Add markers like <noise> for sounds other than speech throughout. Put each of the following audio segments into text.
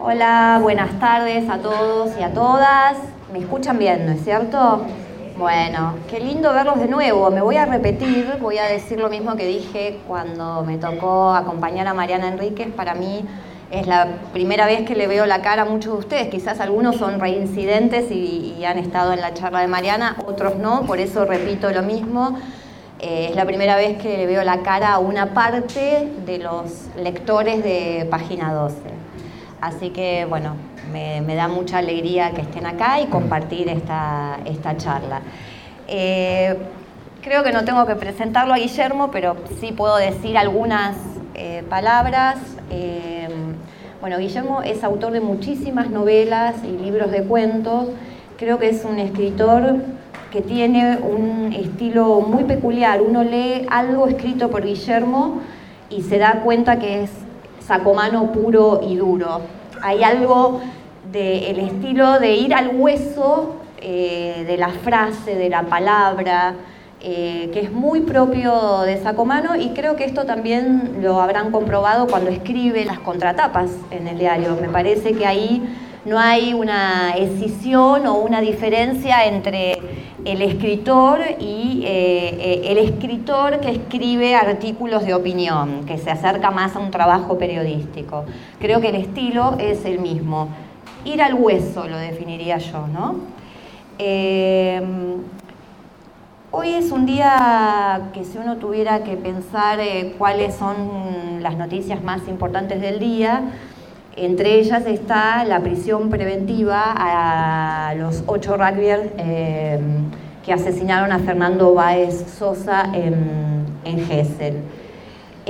Hola, buenas tardes a todos y a todas. ¿Me escuchan bien, no es cierto? Bueno, qué lindo verlos de nuevo. Me voy a repetir, voy a decir lo mismo que dije cuando me tocó acompañar a Mariana Enríquez. Para mí es la primera vez que le veo la cara a muchos de ustedes. Quizás algunos son reincidentes y, han estado en la charla de Mariana, otros no, por eso repito lo mismo. Eh, es la primera vez que le veo la cara a una parte de los lectores de Página 12. Así que, bueno, me, da mucha alegría que estén acá y compartir esta, esta charla. Eh, creo que no tengo que presentarlo a Guillermo, pero sí puedo decir algunas eh, palabras. bueno, Guillermo es autor de muchísimas novelas y libros de cuentos. Creo que es un escritor que tiene un estilo muy peculiar. Uno lee algo escrito por Guillermo y se da cuenta que es sacomano puro y duro. Hay algo del estilo de ir al hueso eh, de la frase, de la palabra, eh, que es muy propio de Sacomano y creo que esto también lo habrán comprobado cuando escribe las contratapas en el diario. Me parece que ahí no hay una escisión o una diferencia entre el escritor y eh, eh, el escritor que escribe artículos de opinión, que se acerca más a un trabajo periodístico. Creo que el estilo es el mismo. Ir al hueso lo definiría yo, ¿no? Eh, hoy es un día que si uno tuviera que pensar cuáles son las noticias más importantes del día, entre ellas está la prisión preventiva a los ocho rugbyers eh, que asesinaron a Fernando Báez Sosa en, en Gessel.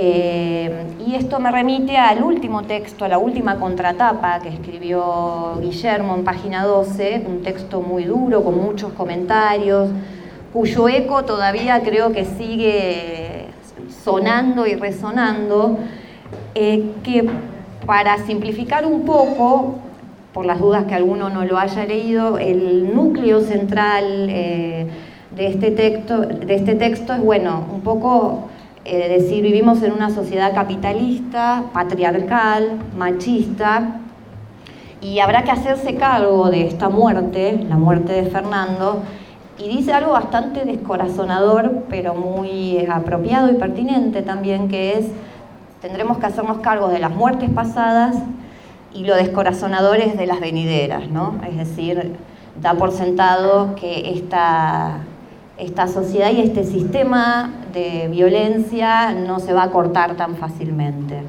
Eh, y esto me remite al último texto, a la última contratapa que escribió Guillermo en página 12, un texto muy duro, con muchos comentarios, cuyo eco todavía creo que sigue sonando y resonando, eh, que para simplificar un poco, por las dudas que alguno no lo haya leído, el núcleo central eh, de, este texto, de este texto es, bueno, un poco eh, decir, vivimos en una sociedad capitalista, patriarcal, machista, y habrá que hacerse cargo de esta muerte, la muerte de Fernando, y dice algo bastante descorazonador, pero muy apropiado y pertinente también, que es tendremos que hacernos cargo de las muertes pasadas y lo descorazonadores de las venideras, ¿no? Es decir, da por sentado que esta, esta sociedad y este sistema de violencia no se va a cortar tan fácilmente.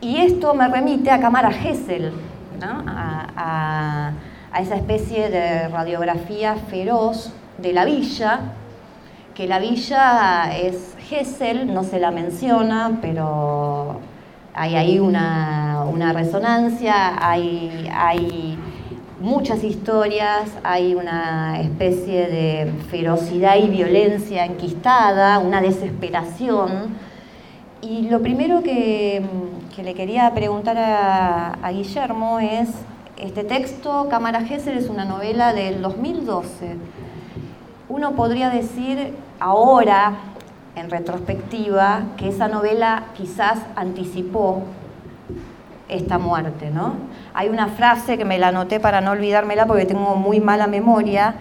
Y esto me remite a Cámara Gesell, a, a esa especie de radiografía feroz de la villa, que la villa es Gesell, no se la menciona, pero hay ahí una, resonancia, hay, hay muchas historias, hay una especie de ferocidad y violencia enquistada, una desesperación. Y lo primero que, le quería preguntar a, Guillermo es, este texto, Cámara es una novela del 2012 uno podría decir ahora, en retrospectiva, que esa novela quizás anticipó esta muerte, ¿no? Hay una frase que me la anoté para no olvidármela porque tengo muy mala memoria.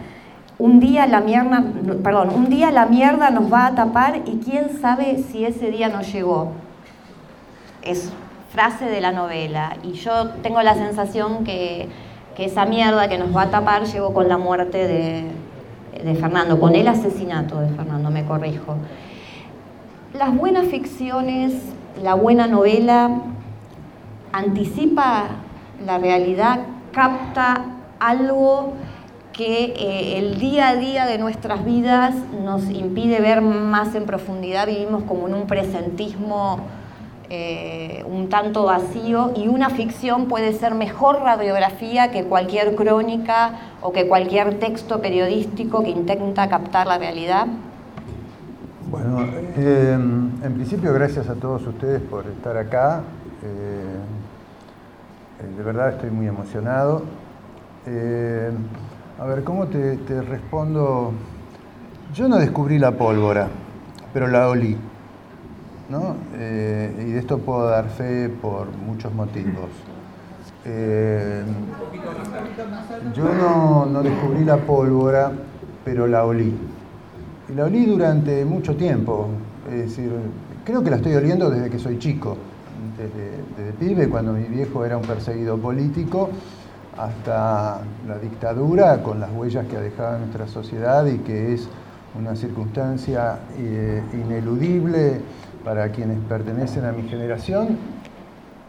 Un día la mierda, perdón, un día la mierda nos va a tapar y quién sabe si ese día no llegó. Es frase de la novela. Y yo tengo la sensación que, que esa mierda que nos va a tapar llegó con la muerte de, de Fernando, con el asesinato de Fernando, me corrijo. Las buenas ficciones, la buena novela, anticipa la realidad, capta algo que eh, el día a día de nuestras vidas nos impide ver más en profundidad, vivimos como en un presentismo eh, un tanto vacío y una ficción puede ser mejor radiografía que cualquier crónica o que cualquier texto periodístico que intenta captar la realidad? Bueno, eh, en principio gracias a todos ustedes por estar acá. Eh, de verdad estoy muy emocionado. a ver, ¿cómo te respondo? Yo no descubrí la pólvora, pero la olí. Eh, y de esto puedo dar fe por muchos motivos. Eh, yo no, no descubrí la pólvora, pero la olí. La olí durante mucho tiempo. Es decir, creo que la estoy oliendo desde que soy chico. Desde, desde pibe, cuando mi viejo era un perseguido político, hasta la dictadura, con las huellas que ha dejado en nuestra sociedad y que es una circunstancia eh, ineludible para quienes pertenecen a mi generación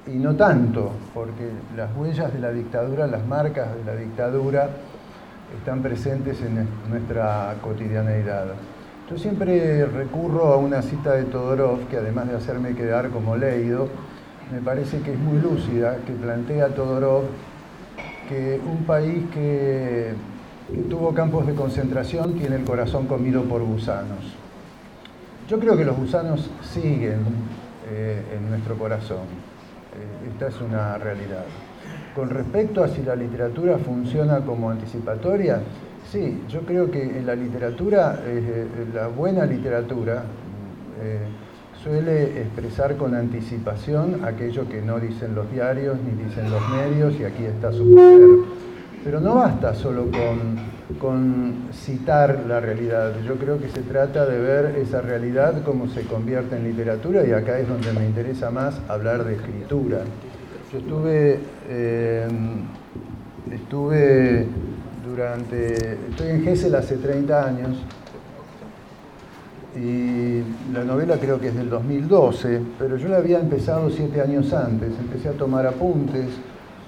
y no tanto, porque las huellas de la dictadura, las marcas de la dictadura están presentes en nuestra cotidianeidad. Yo siempre recurro a una cita de Todorov, que además de hacerme quedar como leído, me parece que es muy lúcida, que plantea Todorov que un país que, tuvo campos de concentración tiene el corazón comido por gusanos. Yo creo que los gusanos siguen eh, en nuestro corazón. Eh, esta es una realidad. Con respecto a si la literatura funciona como anticipatoria, sí, yo creo que en la literatura, eh, la buena literatura, suele expresar con anticipación aquello que no dicen los diarios ni dicen los medios y aquí está su poder. Pero no basta solo con, con citar la realidad, yo creo que se trata de ver esa realidad cómo se convierte en literatura y acá es donde me interesa más hablar de escritura. Yo estuve, eh, estuve durante, estoy en Gessel hace 30 años y la novela creo que es del 2012, pero yo la había empezado siete años antes. Empecé a tomar apuntes,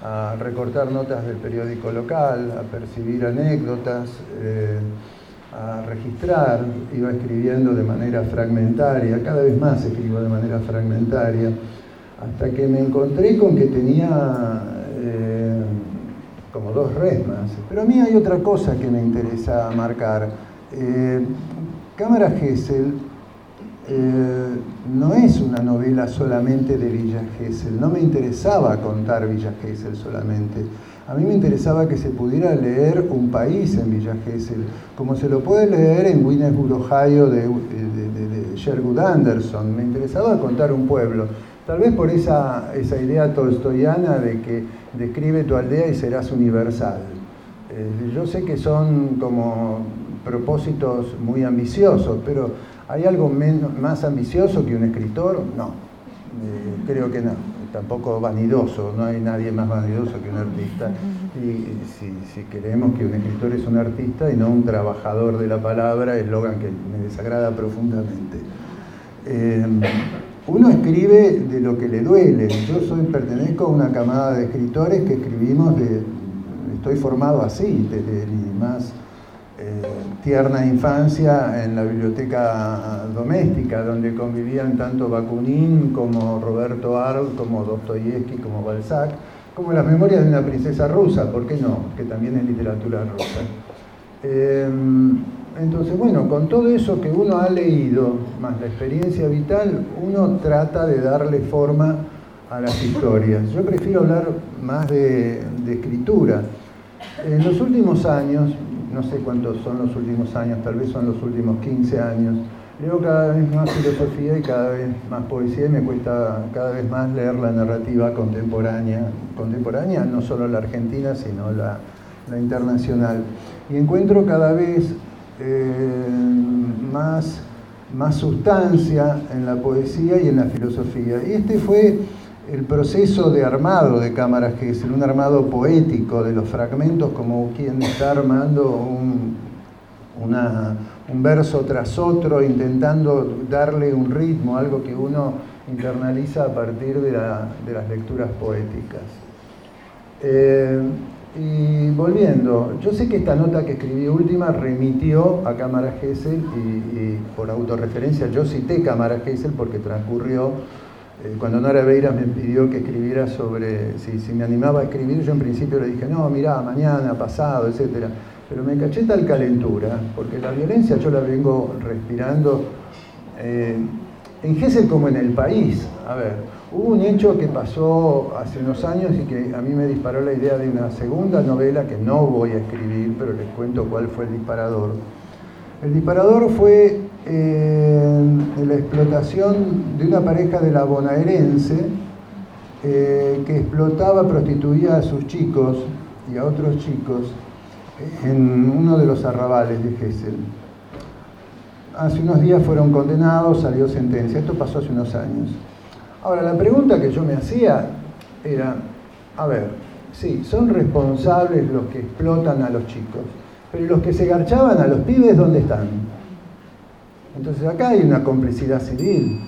a recortar notas del periódico local, a percibir anécdotas, eh, a registrar, iba escribiendo de manera fragmentaria, cada vez más escribo de manera fragmentaria, hasta que me encontré con que tenía eh, como dos resmas. Pero a mí hay otra cosa que me interesa marcar. Eh, Cámara Gesell eh, no es una novela solamente de Villa Gesell, no me interesaba contar Villa Gesell solamente. A mí me interesaba que se pudiera leer un país en Villa Gesell, como se lo puede leer en Winnesburg, Ohio, de, de, Sherwood Anderson. Me interesaba contar un pueblo, tal vez por esa, esa idea tolstoyana de que describe tu aldea y serás universal. Eh, yo sé que son como propósitos muy ambiciosos, pero ¿hay algo más ambicioso que un escritor? No, eh, creo que no, tampoco vanidoso, no hay nadie más vanidoso que un artista. Y si, queremos que un escritor es un artista y no un trabajador de la palabra, eslogan que me desagrada profundamente. Eh, uno escribe de lo que le duele. Yo soy, pertenezco a una camada de escritores que escribimos de, estoy formado así, desde mi más eh, tierna infancia en la biblioteca doméstica, donde convivían tanto Bakunin como Roberto Arlt, como Dostoyevsky, como Balzac, como las memorias de una princesa rusa, ¿por qué no? Que también es literatura rusa. Eh, entonces, bueno, con todo eso que uno ha leído, más la experiencia vital, uno trata de darle forma a las historias. Yo prefiero hablar más de, escritura. En los últimos años, no sé cuántos son los últimos años, tal vez son los últimos 15 años. Leo cada vez más filosofía y cada vez más poesía y me cuesta cada vez más leer la narrativa contemporánea, contemporánea no solo la argentina, sino la, internacional. Y encuentro cada vez eh, más, más sustancia en la poesía y en la filosofía. Y este fue el proceso de armado de cámaras es un armado poético de los fragmentos, como quien está armando un, un verso tras otro, intentando darle un ritmo, algo que uno internaliza a partir de, las lecturas poéticas. Eh, y volviendo, yo sé que esta nota que escribí última remitió a Cámara Gesell y, y por autorreferencia yo cité Cámara Gesell porque transcurrió eh, cuando Nora Beira me pidió que escribiera sobre si, me animaba a escribir, yo en principio le dije, no, mirá, mañana, pasado, etc. Pero me caché tal calentura, porque la violencia yo la vengo respirando eh, en Gessel como en el país. A ver, hubo un hecho que pasó hace unos años y que a mí me disparó la idea de una segunda novela que no voy a escribir, pero les cuento cuál fue el disparador. El disparador fue eh, la explotación de una pareja de la bonaerense eh, que explotaba, prostituía a sus chicos y a otros chicos en uno de los arrabales de Gessel. Hace unos días fueron condenados, salió sentencia. Esto pasó hace unos años. Ahora, la pregunta que yo me hacía era, a ver, sí, son responsables los que explotan a los chicos, pero los que se garchaban a los pibes dónde están? Entonces acá hay una complicidad civil,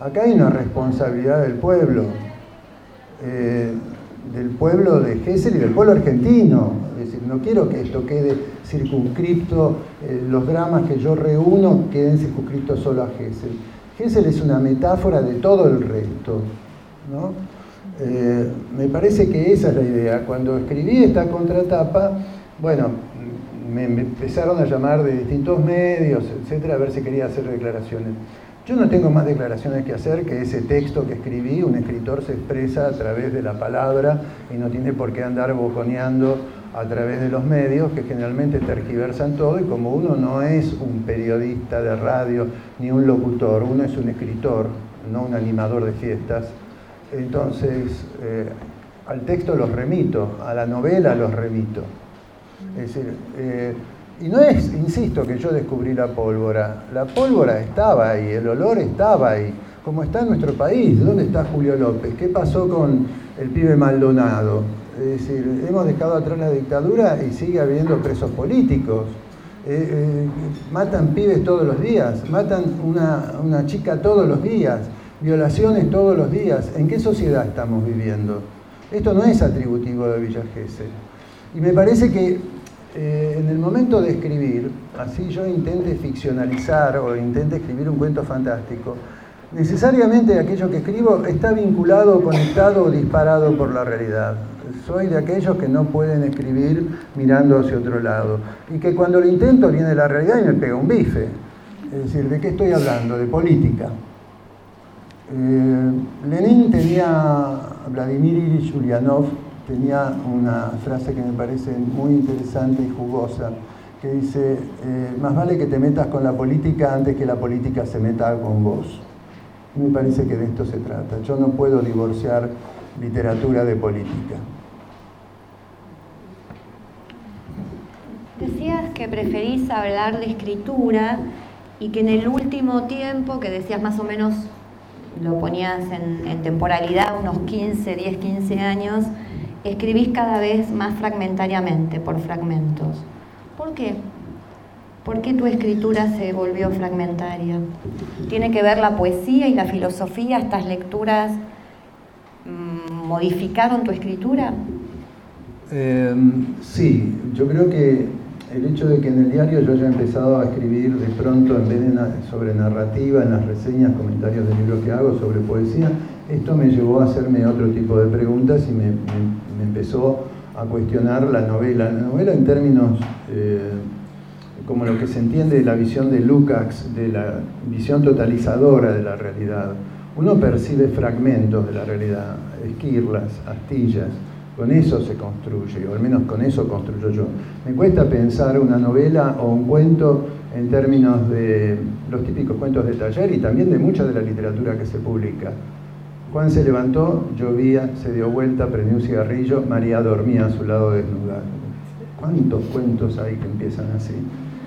acá hay una responsabilidad del pueblo, eh, del pueblo de Gessel y del pueblo argentino. Es decir, no quiero que esto quede circunscripto, eh, los dramas que yo reúno queden circunscritos solo a Gessel. Gessel es una metáfora de todo el resto. Eh, me parece que esa es la idea. Cuando escribí esta contratapa, bueno, me empezaron a llamar de distintos medios, etcétera, a ver si quería hacer declaraciones. Yo no tengo más declaraciones que hacer que ese texto que escribí. Un escritor se expresa a través de la palabra y no tiene por qué andar boconeando a través de los medios que generalmente tergiversan todo y como uno no es un periodista de radio ni un locutor, uno es un escritor, no un animador de fiestas, entonces eh, al texto los remito, a la novela los remito. Es decir, eh, y no es, insisto, que yo descubrí la pólvora. La pólvora estaba ahí, el olor estaba ahí. Como está en nuestro país, ¿dónde está Julio López? ¿Qué pasó con el pibe Maldonado? Es decir, hemos dejado atrás la dictadura y sigue habiendo presos políticos. Eh, eh, matan pibes todos los días, matan una, chica todos los días, violaciones todos los días. ¿En qué sociedad estamos viviendo? Esto no es atributivo de Villa. Y me parece que eh, en el momento de escribir, así yo intente ficcionalizar o intente escribir un cuento fantástico, necesariamente aquello que escribo está vinculado, conectado o disparado por la realidad. Soy de aquellos que no pueden escribir mirando hacia otro lado. Y que cuando lo intento viene la realidad y me pega un bife. Es decir, ¿de qué estoy hablando? De política. Eh, Lenin tenía Vladimir Ilyich Ulyanov, tenía una frase que me parece muy interesante y jugosa, que dice, eh, más vale que te metas con la política antes que la política se meta con vos. Me parece que de esto se trata. Yo no puedo divorciar literatura de política. Decías que preferís hablar de escritura y que en el último tiempo, que decías más o menos, lo ponías en temporalidad, unos 15, 10, 15 años, escribís cada vez más fragmentariamente, por fragmentos. ¿Por qué? ¿Por qué tu escritura se volvió fragmentaria? ¿Tiene que ver la poesía y la filosofía, estas lecturas mm, modificaron tu escritura? Em, sí, yo creo que el hecho de que en el diario yo haya empezado a escribir de pronto en vez de sobre narrativa, en las reseñas, comentarios de libros que hago sobre poesía, esto me llevó a hacerme otro tipo de preguntas y me, empezó a cuestionar la novela. La novela en términos eh, como lo que se entiende de la visión de Lukács, de la visión totalizadora de la realidad. Uno percibe fragmentos de la realidad, esquirlas, astillas, con eso se construye, o al menos con eso construyo yo. Me cuesta pensar una novela o un cuento en términos de los típicos cuentos de taller y también de mucha de la literatura que se publica. Juan se levantó, llovía, se dio vuelta, prendió un cigarrillo, María dormía a su lado desnuda. ¿Cuántos cuentos hay que empiezan así?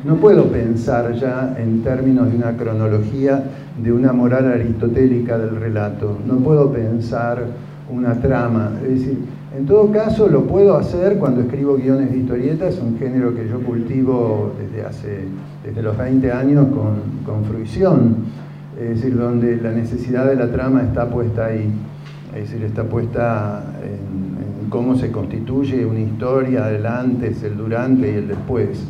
No puedo pensar ya en términos de una cronología, de una moral aristotélica del relato. No puedo pensar una trama. Es decir, en todo caso lo puedo hacer cuando escribo guiones de historietas, un género que yo cultivo desde hace desde los 20 años con, con fruición es decir, donde la necesidad de la trama está puesta ahí, es decir, está puesta en, cómo se constituye una historia, el antes, el durante y el después.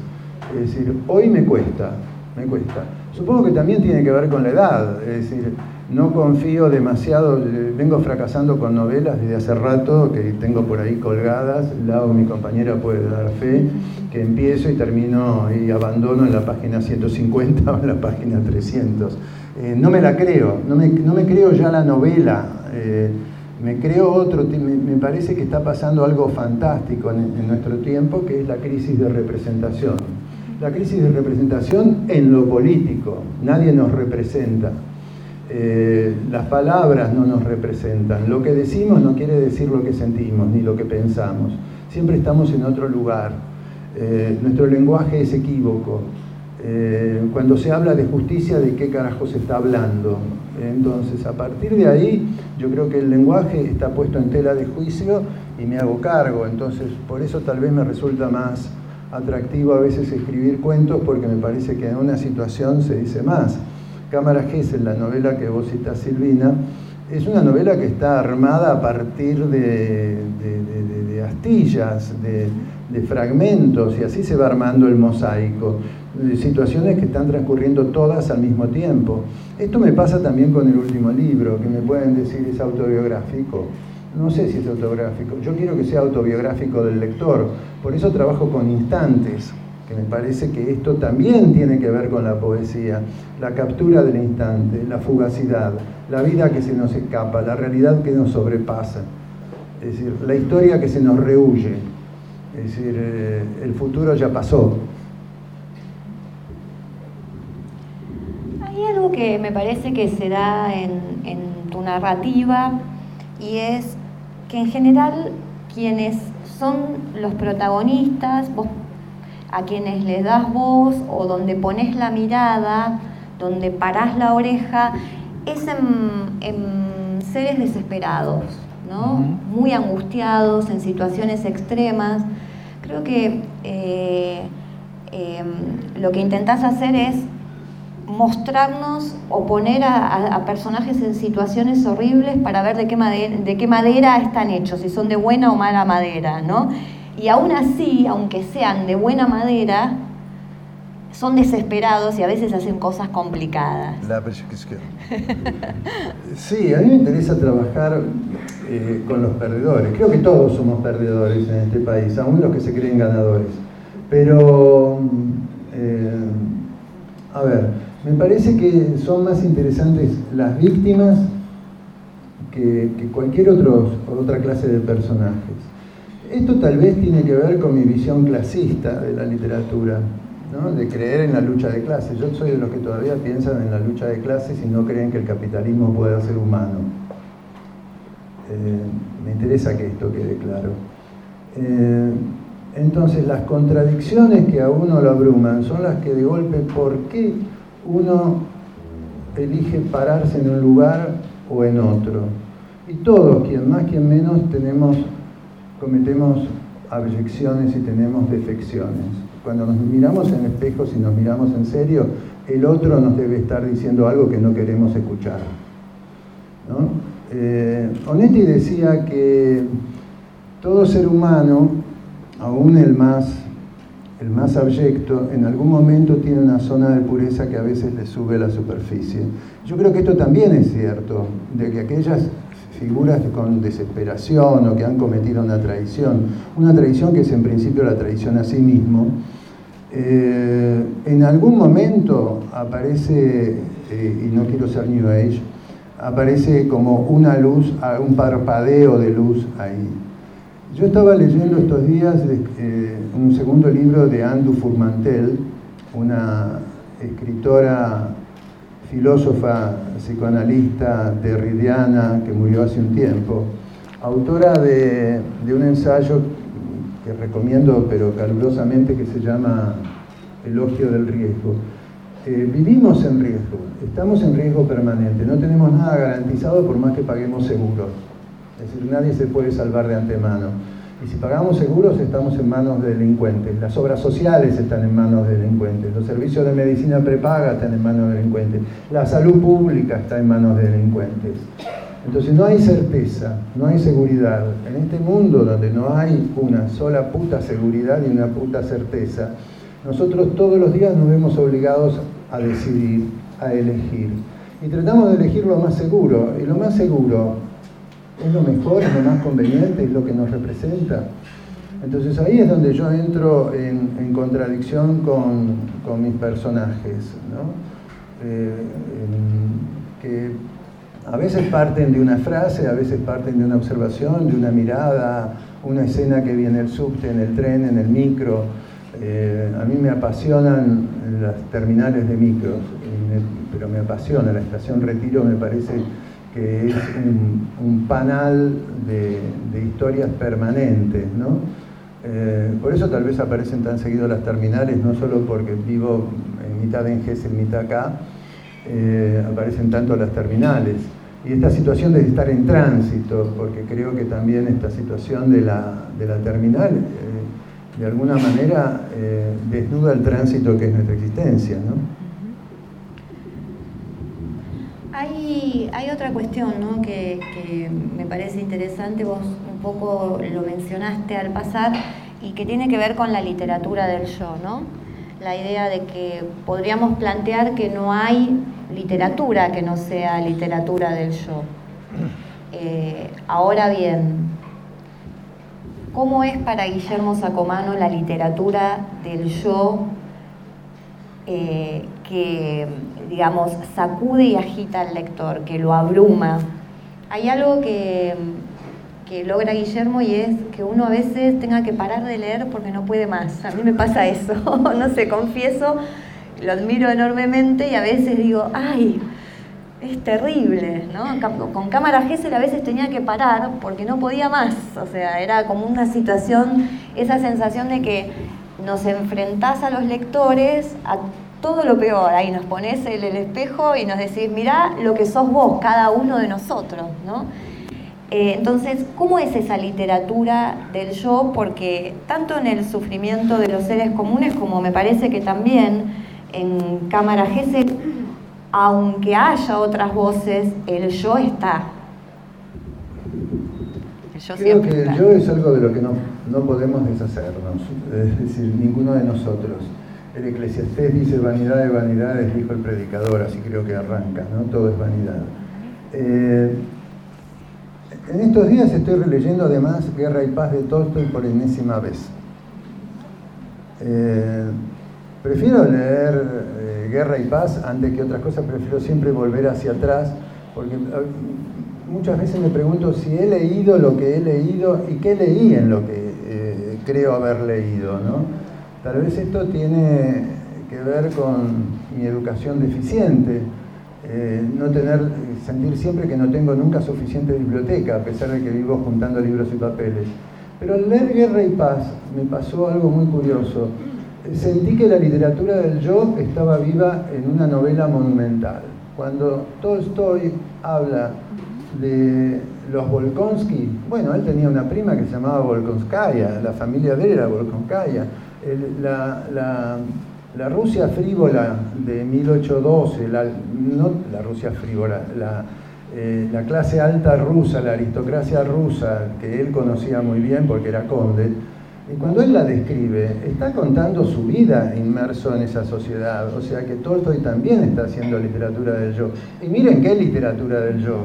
Es decir, hoy me cuesta, me cuesta. Supongo que también tiene que ver con la edad, es decir, no confío demasiado, vengo fracasando con novelas desde hace rato que tengo por ahí colgadas, Lau, mi compañera, puede dar fe, que empiezo y termino y abandono en la página 150 <laughs> o en la página 300. Eh, no me la creo, no me, creo ya la novela, eh, me creo otro, me, parece que está pasando algo fantástico en, nuestro tiempo, que es la crisis de representación. La crisis de representación en lo político, nadie nos representa. Eh, las palabras no nos representan. Lo que decimos no quiere decir lo que sentimos ni lo que pensamos. Siempre estamos en otro lugar. Eh, nuestro lenguaje es equívoco. Eh, cuando se habla de justicia, ¿de qué carajo se está hablando? Entonces, a partir de ahí, yo creo que el lenguaje está puesto en tela de juicio y me hago cargo. Entonces, por eso tal vez me resulta más atractivo a veces escribir cuentos porque me parece que en una situación se dice más. Cámara Gesell, la novela que vos citas, Silvina, es una novela que está armada a partir de, astillas, de, fragmentos, y así se va armando el mosaico, de situaciones que están transcurriendo todas al mismo tiempo. Esto me pasa también con el último libro, que me pueden decir es autobiográfico. No sé si es autobiográfico, yo quiero que sea autobiográfico del lector, por eso trabajo con instantes, que me parece que esto también tiene que ver con la poesía, la captura del instante, la fugacidad, la vida que se nos escapa, la realidad que nos sobrepasa, es decir, la historia que se nos rehuye, es decir, eh, el futuro ya pasó. Hay algo que me parece que se da en, en tu narrativa y es que en general quienes son los protagonistas, vos a quienes les das voz o donde pones la mirada, donde parás la oreja, es en, seres desesperados, ¿no? muy angustiados, en situaciones extremas. Creo que eh, em, lo que intentás hacer es mostrarnos o poner a, personajes en situaciones horribles para ver de qué, madera, están hechos, si son de buena o mala madera, ¿no? Y aún así, aunque sean de buena madera, son desesperados y a veces hacen cosas complicadas. Sí, a mí me interesa trabajar eh, con los perdedores. Creo que todos somos perdedores en este país, aún los que se creen ganadores. Pero, eh, a ver, me parece que son más interesantes las víctimas que, cualquier otra clase de personajes. Esto tal vez tiene que ver con mi visión clasista de la literatura, de creer en la lucha de clases. Yo soy de los que todavía piensan en la lucha de clases y no creen que el capitalismo pueda ser humano. Eh, me interesa que esto quede claro. Eh, entonces, las contradicciones que a uno lo abruman son las que de golpe, ¿por qué? Uno elige pararse en un lugar o en otro. Y todos, quien más, quien menos, tenemos, cometemos abyecciones y tenemos defecciones. Cuando nos miramos en espejos y nos miramos en serio, el otro nos debe estar diciendo algo que no queremos escuchar. Eh, Onetti decía que todo ser humano, aún el más el más abyecto, en algún momento tiene una zona de pureza que a veces le sube a la superficie. Yo creo que esto también es cierto, de que aquellas figuras con desesperación o que han cometido una traición, una traición que es en principio la traición a sí mismo, eh, en algún momento aparece, eh, y no quiero ser New Age, aparece como una luz, un parpadeo de luz ahí. Yo estaba leyendo estos días eh, un segundo libro de Andu Furmantel, una escritora, filósofa, psicoanalista derridiana que murió hace un tiempo, autora de, un ensayo que recomiendo pero calurosamente que se llama Elogio del riesgo. Eh, vivimos en riesgo, estamos en riesgo permanente, no tenemos nada garantizado por más que paguemos seguros. Es decir, nadie se puede salvar de antemano. Y si pagamos seguros, estamos en manos de delincuentes. Las obras sociales están en manos de delincuentes. Los servicios de medicina prepaga están en manos de delincuentes. La salud pública está en manos de delincuentes. Entonces no hay certeza, no hay seguridad. En este mundo donde no hay una sola puta seguridad y una puta certeza, nosotros todos los días nos vemos obligados a decidir, a elegir. Y tratamos de elegir lo más seguro. Y lo más seguro es lo mejor, es lo más conveniente, es lo que nos representa. Entonces ahí es donde yo entro en, contradicción con, mis personajes, eh, que a veces parten de una frase, a veces parten de una observación, de una mirada, una escena que viene el subte, en el tren, en el micro. Eh, a mí me apasionan las terminales de micros. pero me apasiona. La estación Retiro me parece que es un, panal de, historias permanentes, ¿no? Eh, por eso tal vez aparecen tan seguidos las terminales, no solo porque vivo en mitad de Enges, en mitad acá, eh, aparecen tanto las terminales. Y esta situación de estar en tránsito, porque creo que también esta situación de la, terminal, eh, de alguna manera, desnuda el tránsito que es nuestra existencia, ¿no? Hay, otra cuestión que, me parece interesante, vos un poco lo mencionaste al pasar, y que tiene que ver con la literatura del yo, ¿no? La idea de que podríamos plantear que no hay literatura que no sea literatura del yo. Eh, ahora bien, ¿cómo es para Guillermo Sacomano la literatura del yo eh, que digamos, sacude y agita al lector, que lo abruma. Hay algo que, que logra Guillermo y es que uno a veces tenga que parar de leer porque no puede más. A mí me pasa eso, <laughs> no sé, confieso, lo admiro enormemente y a veces digo, ay, es terrible, ¿no? Con cámara Gesell a veces tenía que parar porque no podía más, o sea, era como una situación, esa sensación de que nos enfrentás a los lectores a todo lo peor. Ahí nos pones el, el espejo y nos decís, mirá lo que sos vos, cada uno de nosotros, ¿no? Eh, entonces, ¿cómo es esa literatura del yo? Porque tanto en el sufrimiento de los seres comunes como me parece que también en Cámara Gese, aunque haya otras voces, el yo está. El yo Creo que el yo es algo de lo que no, no podemos deshacernos, es decir, ninguno de nosotros. El eclesiastés dice vanidad de vanidades, dijo el predicador, así creo que arranca, ¿no? Todo es vanidad. Eh, en estos días estoy releyendo además Guerra y Paz de Tolstoy por enésima vez. Eh, prefiero leer eh, Guerra y Paz antes que otras cosas, prefiero siempre volver hacia atrás, porque muchas veces me pregunto si he leído lo que he leído y qué leí en lo que creo haber leído, ¿no? Tal vez esto tiene que ver con mi educación deficiente, eh, no tener, sentir siempre que no tengo nunca suficiente biblioteca, a pesar de que vivo juntando libros y papeles. Pero al leer Guerra y Paz me pasó algo muy curioso. Sentí que la literatura del yo estaba viva en una novela monumental. Cuando Tolstoy habla de los Volkonsky, bueno, él tenía una prima que se llamaba Volkonskaya, la familia de él era Volkonskaya la, la, Rusia frívola de 1812, la, no la Rusia frívola, eh, la, clase alta rusa, la aristocracia rusa, que él conocía muy bien porque era conde, y cuando él la describe, está contando su vida inmerso en esa sociedad, o sea que Tolstoy también está haciendo literatura del yo. Y miren qué literatura del yo.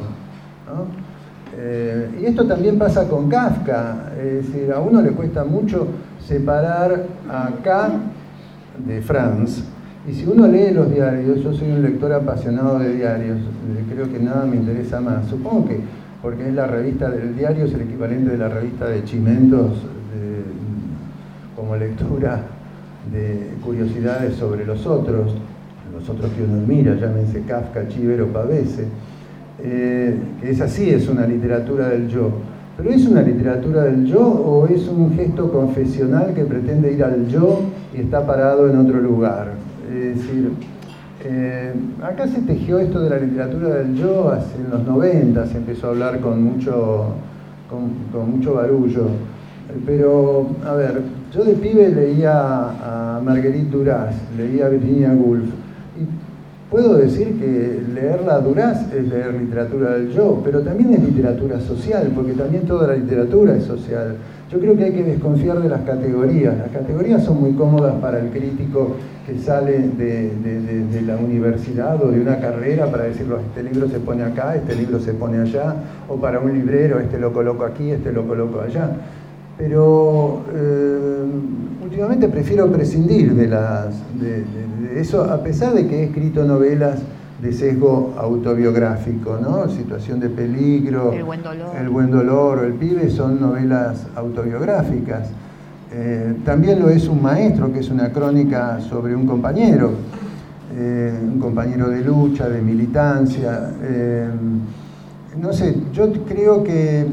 Eh, y esto también pasa con Kafka, es decir, a uno le cuesta mucho separar acá de Franz. Y si uno lee los diarios, yo soy un lector apasionado de diarios, creo que nada me interesa más. Supongo que porque es la revista del diario, es el equivalente de la revista de Chimentos como lectura de curiosidades sobre los otros, los otros que uno mira, llámense Kafka, Chiver o Pavese, eh, que esa sí es una literatura del yo. ¿Pero es una literatura del yo o es un gesto confesional que pretende ir al yo y está parado en otro lugar? Es decir, eh, acá se tejió esto de la literatura del yo hace en los 90, se empezó a hablar con mucho, con, mucho barullo. Pero, a ver, yo de pibe leía a Marguerite Duras, leía a Virginia Woolf, Puedo decir que leer la Duraz es leer literatura del yo, pero también es literatura social, porque también toda la literatura es social. Yo creo que hay que desconfiar de las categorías. Las categorías son muy cómodas para el crítico que sale de, de, la universidad o de una carrera para decirlo, este libro se pone acá, este libro se pone allá, o para un librero, este lo coloco aquí, este lo coloco allá. Pero eh, últimamente prefiero prescindir de, las, de, eso, a pesar de que he escrito novelas de sesgo autobiográfico, ¿no? Situación de peligro, El buen dolor, El buen dolor o El pibe son novelas autobiográficas. Eh, también lo es Un maestro, que es una crónica sobre un compañero. eh, un compañero de lucha, de militancia. No sé, yo creo que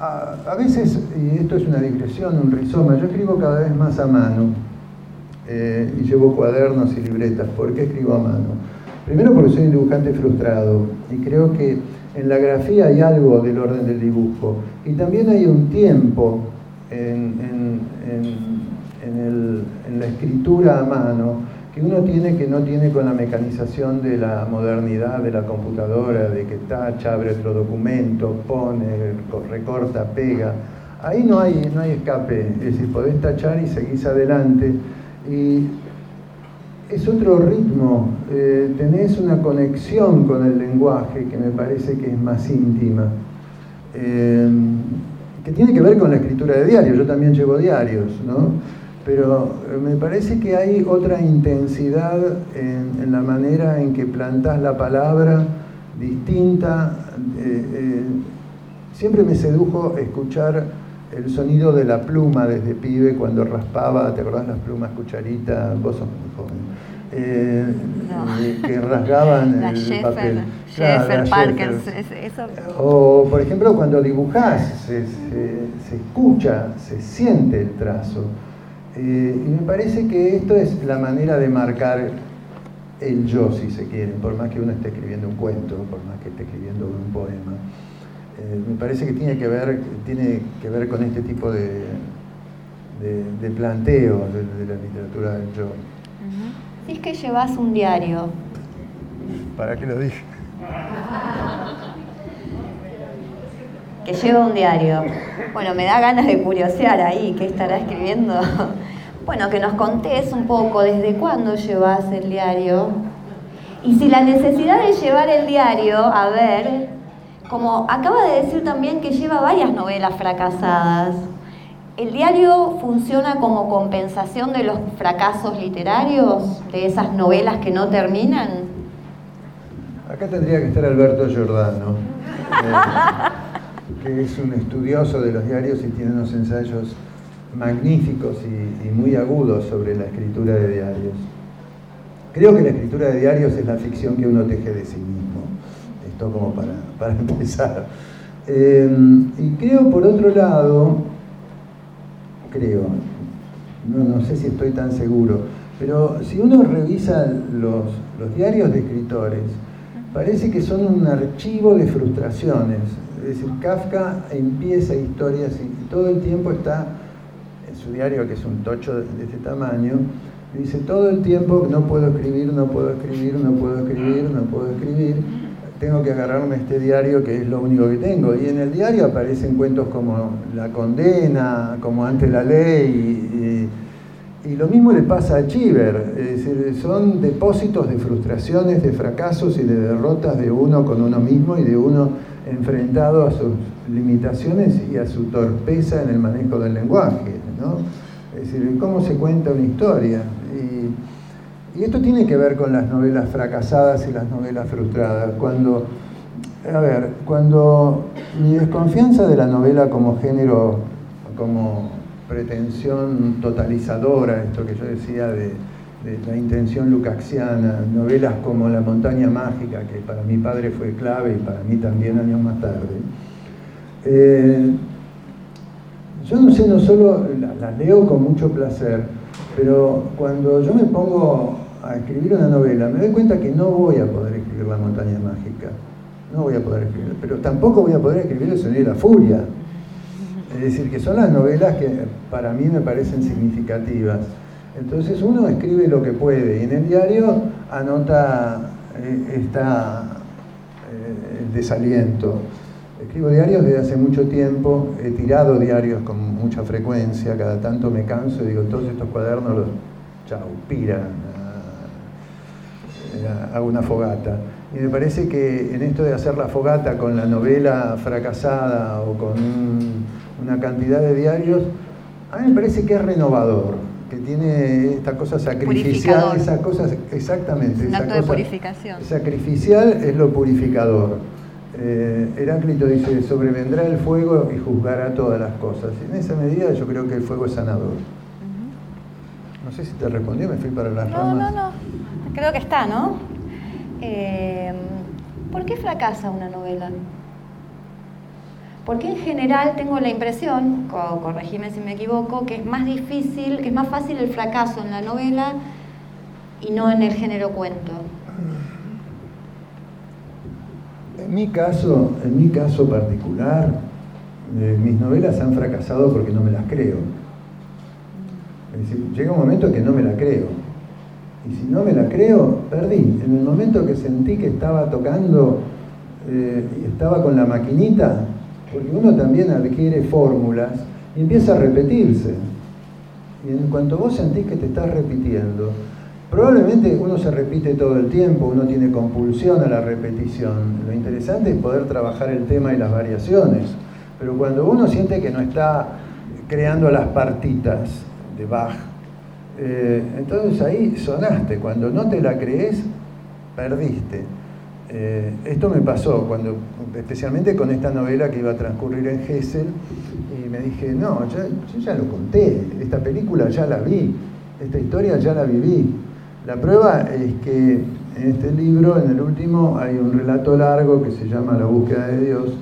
a, veces, y esto es una digresión, un rizoma, yo escribo cada vez más a mano eh, y llevo cuadernos y libretas. ¿Por qué escribo a mano? Primero porque soy un dibujante frustrado y creo que en la grafía hay algo del orden del dibujo y también hay un tiempo en, en la escritura a mano que uno tiene que no tiene con la mecanización de la modernidad de la computadora, de que tacha, abre otro documento, pone, recorta, pega. Ahí no hay, no hay escape, es decir, podés tachar y seguís adelante. Y es otro ritmo, eh, tenés una conexión con el lenguaje que me parece que es más íntima, eh, que tiene que ver con la escritura de diarios, yo también llevo diarios, ¿no? Pero eh, me parece que hay otra intensidad en, la manera en que plantas la palabra distinta. Eh, eh, siempre me sedujo escuchar el sonido de la pluma desde pibe cuando raspaba, ¿te acordás las plumas cucharita? Vos sos muy joven. que rasgaban el papel. Parker, O, por ejemplo, cuando dibujás, se, se escucha, se siente el trazo. Eh, y me parece que esto es la manera de marcar el yo, si se quiere, por más que uno esté escribiendo un cuento, por más que esté escribiendo un poema. Eh, me parece que tiene que ver, tiene que ver con este tipo de, de, planteo de, la literatura del yo. Si es que llevas un diario. ¿Para qué lo dije? <laughs> que lleva un diario. Bueno, me da ganas de curiosear ahí, ¿qué estará escribiendo? <laughs> Bueno, que nos contés un poco desde cuándo llevas el diario y si la necesidad de llevar el diario, a ver, como acaba de decir también que lleva varias novelas fracasadas, ¿el diario funciona como compensación de los fracasos literarios, de esas novelas que no terminan? Acá tendría que estar Alberto Giordano. <laughs> que es un estudioso de los diarios y tiene unos ensayos magníficos y, muy agudos sobre la escritura de diarios. Creo que la escritura de diarios es la ficción que uno teje de sí mismo. Esto como para, <laughs> empezar. Em, y creo, por otro lado, creo, no, no, sé si estoy tan seguro, pero si uno revisa los, los diarios de escritores, parece que son un archivo de frustraciones. Es decir, Kafka empieza historias y todo el tiempo está en su diario, que es un tocho de, este tamaño, dice todo el tiempo no puedo escribir, no puedo escribir, no puedo escribir, no puedo escribir, tengo que agarrarme este diario que es lo único que tengo. Y en el diario aparecen cuentos como La condena, como Ante la ley. Y, lo mismo le pasa a Chiver, es decir, son depósitos de frustraciones, de fracasos y de derrotas de uno con uno mismo y de uno enfrentado a sus limitaciones y a su torpeza en el manejo del lenguaje. ¿no? Es decir, cómo se cuenta una historia. Y, esto tiene que ver con las novelas fracasadas y las novelas frustradas. Cuando, a ver, cuando mi desconfianza de la novela como género, como pretensión totalizadora, esto que yo decía de de la intención lucaxiana, novelas como La montaña mágica, que para mi padre fue clave y para mí también años más tarde. Eh, yo no sé, no solo las leo con mucho placer, pero cuando yo me pongo a escribir una novela, me doy cuenta que no voy a poder escribir La montaña mágica. No voy a poder escribir, pero tampoco voy a poder escribir El sonido de la furia. Es decir, que son las novelas que para mí me parecen significativas. Entonces uno escribe lo que puede y en el diario anota eh, eh, el desaliento. Escribo diarios desde hace mucho tiempo, he tirado diarios con mucha frecuencia, cada tanto me canso y digo, todos estos cuadernos los, chau, piran, hago una fogata. Y me parece que en esto de hacer la fogata con la novela fracasada o con una cantidad de diarios, a mí me parece que es renovador que tiene esta cosa sacrificial, esa cosa, exactamente. Un acto de purificación. Sacrificial es lo purificador. Eh, Heráclito dice, sobrevendrá el fuego y juzgará todas las cosas. Y en esa medida yo creo que el fuego es sanador. No sé si te respondí, me fui para las no, ramas. No, no, no. Creo que está, ¿no? Eh, ¿Por qué fracasa una novela? Porque en general tengo la impresión, corregime si me equivoco, que es más difícil, que es más fácil el fracaso en la novela y no en el género cuento. En mi caso, en mi caso particular, eh, mis novelas han fracasado porque no me las creo. Es decir, llega un momento que no me la creo. Y si no me la creo, perdí. En el momento que sentí que estaba tocando eh, y estaba con la maquinita, porque uno también adquiere fórmulas y empieza a repetirse. Y en cuanto vos sentís que te estás repitiendo, probablemente uno se repite todo el tiempo, uno tiene compulsión a la repetición. Lo interesante es poder trabajar el tema y las variaciones. Pero cuando uno siente que no está creando las partitas de Bach, eh, entonces ahí sonaste. Cuando no te la crees, perdiste. Eh, esto me pasó cuando, especialmente con esta novela que iba a transcurrir en Gessel, y me dije, no, yo ya lo conté, esta película ya la vi, esta historia ya la viví. La prueba es que en este libro, en el último, hay un relato largo que se llama La búsqueda de Dios,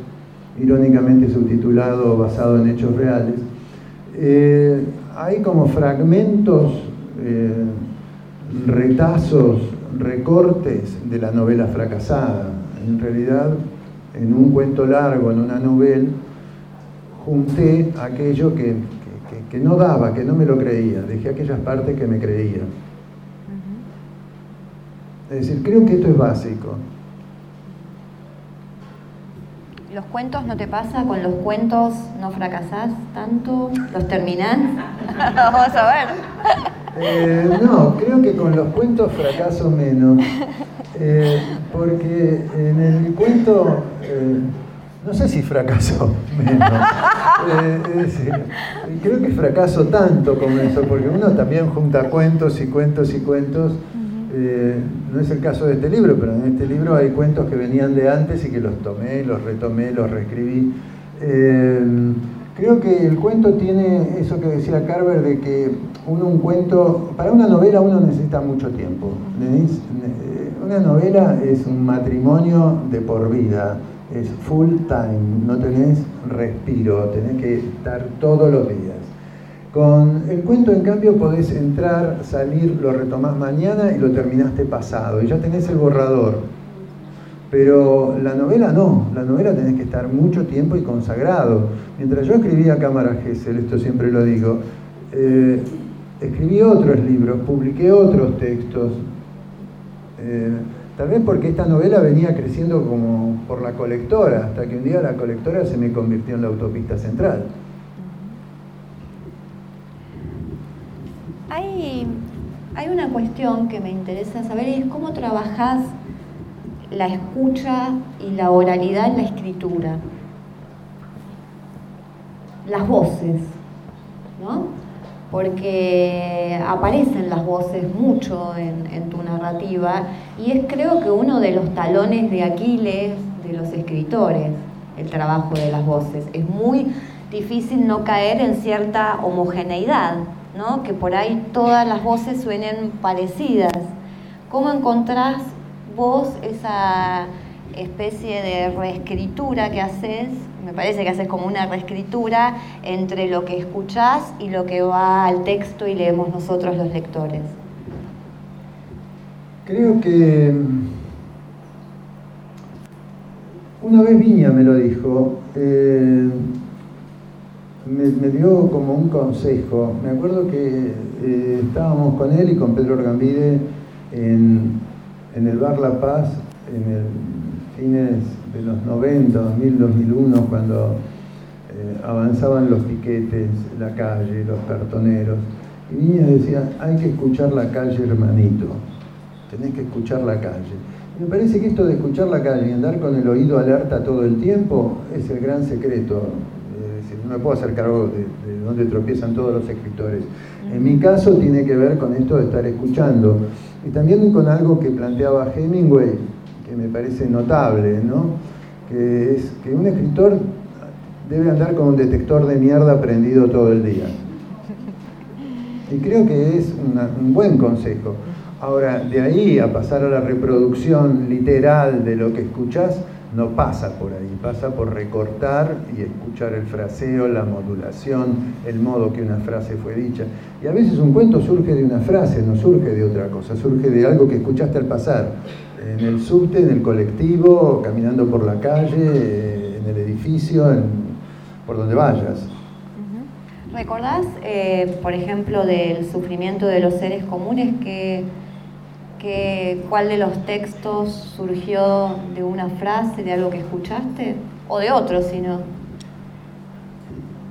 irónicamente subtitulado basado en hechos reales. Eh, hay como fragmentos, eh, retazos recortes de la novela fracasada. En realidad, en un cuento largo, en una novela, junté aquello que, que, no daba, que no me lo creía, dejé aquellas partes que me creía. Es decir, creo que esto es básico. ¿Los cuentos no te pasa? ¿Con los cuentos no fracasás tanto? ¿Los terminás? <laughs> Vamos a ver. Eh, no, creo que con los cuentos fracaso menos. Eh, porque en el cuento, eh, no sé si fracaso menos. creo que fracaso tanto como eso, porque uno también junta cuentos y cuentos y cuentos. no es el caso de este libro, pero en este libro hay cuentos que venían de antes y que los tomé, los retomé, los reescribí. Creo que el cuento tiene eso que decía Carver de que uno un cuento, para una novela uno necesita mucho tiempo. Una novela es un matrimonio de por vida, es full time, no tenés respiro, tenés que estar todos los días. Con el cuento, en cambio, podés entrar, salir, lo retomás mañana y lo terminaste pasado, y ya tenés el borrador. Pero la novela no, la novela tenés que estar mucho tiempo y consagrado. Mientras yo escribía Cámara Gesell, esto siempre lo digo, eh, escribí otros libros, publiqué otros textos. Eh, tal vez porque esta novela venía creciendo como por la colectora, hasta que un día la colectora se me convirtió en la autopista central. Hay, hay una cuestión que me interesa saber y es cómo trabajás la escucha y la oralidad en la escritura. Las voces, ¿no? Porque aparecen las voces mucho en, tu narrativa y es creo que uno de los talones de Aquiles de los escritores, el trabajo de las voces. Es muy difícil no caer en cierta homogeneidad, ¿no? que por ahí todas las voces suenen parecidas. ¿Cómo encontrás vos esa especie de reescritura que haces, me parece que haces como una reescritura entre lo que escuchás y lo que va al texto y leemos nosotros los lectores. Creo que una vez Viña me lo dijo, eh, me, dio como un consejo. Me acuerdo que eh, estábamos con él y con Pedro Orgambide en en el Bar La Paz, en el fines de los 90, 2000, 2001, cuando eh, avanzaban los piquetes, la calle, los cartoneros. Y Viña decía, hay que escuchar la calle, hermanito. Tenés que escuchar la calle. Me parece que esto de escuchar la calle y andar con el oído alerta todo el tiempo es el gran secreto. No me puedo hacer cargo de dónde tropiezan todos los escritores. En mi caso tiene que ver con esto de estar escuchando. Y también con algo que planteaba Hemingway, que me parece notable, ¿no? que es que un escritor debe andar con un detector de mierda prendido todo el día. Y creo que es un buen consejo. Ahora, de ahí a pasar a la reproducción literal de lo que escuchás, no pasa por ahí, pasa por recortar y escuchar el fraseo, la modulación, el modo que una frase fue dicha. Y a veces un cuento surge de una frase, no surge de otra cosa, surge de algo que escuchaste al pasar, en el subte, en el colectivo, caminando por la calle, en el edificio, por donde vayas. ¿Recordás, eh, por ejemplo, del sufrimiento de los seres comunes que cuál de los textos surgió de una frase, de algo que escuchaste, o de otro, si no.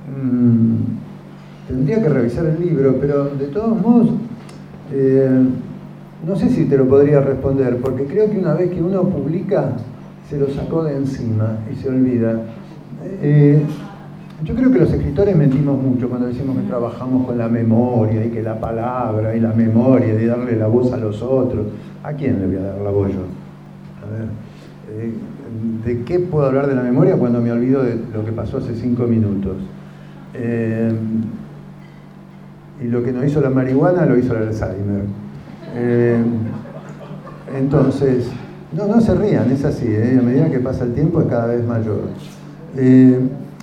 Mm, tendría que revisar el libro, pero de todos modos, eh, no sé si te lo podría responder, porque creo que una vez que uno publica, se lo sacó de encima y se olvida. Eh, yo creo que los escritores mentimos mucho cuando decimos que trabajamos con la memoria y que la palabra y la memoria de darle la voz a los otros. ¿A quién le voy a dar la voz yo? A ver, eh, ¿de qué puedo hablar de la memoria cuando me olvido de lo que pasó hace cinco minutos? Eh, y lo que no hizo la marihuana lo hizo el Alzheimer. Eh, entonces, no, no se rían, es así, a medida que pasa el tiempo es cada vez mayor.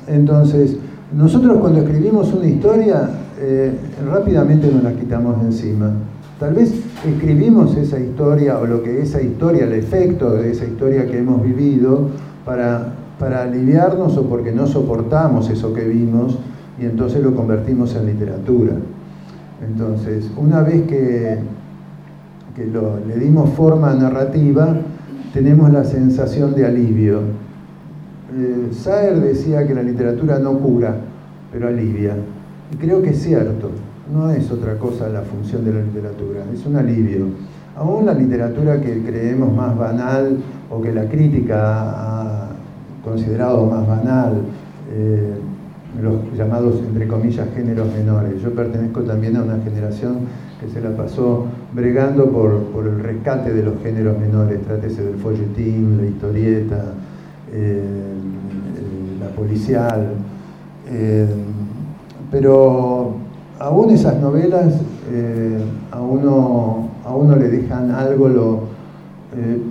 Entonces, nosotros cuando escribimos una historia, eh, rápidamente nos la quitamos de encima. Tal vez escribimos esa historia o lo que esa historia, el efecto de esa historia que hemos vivido, para, para aliviarnos o porque no soportamos eso que vimos y entonces lo convertimos en literatura. Entonces, una vez que, que le dimos forma narrativa, tenemos la sensación de alivio eh, Saer decía que la literatura no cura, pero alivia. Y creo que es cierto, no es otra cosa la función de la literatura, es un alivio. Aún la literatura que creemos más banal o que la crítica ha considerado más banal, eh, los llamados, entre comillas, géneros menores. Yo pertenezco también a una generación que se la pasó bregando por, el rescate de los géneros menores, trátese del folletín, la historieta, eh, la policial, eh, pero aún esas novelas eh, a, uno, a uno le dejan algo, lo,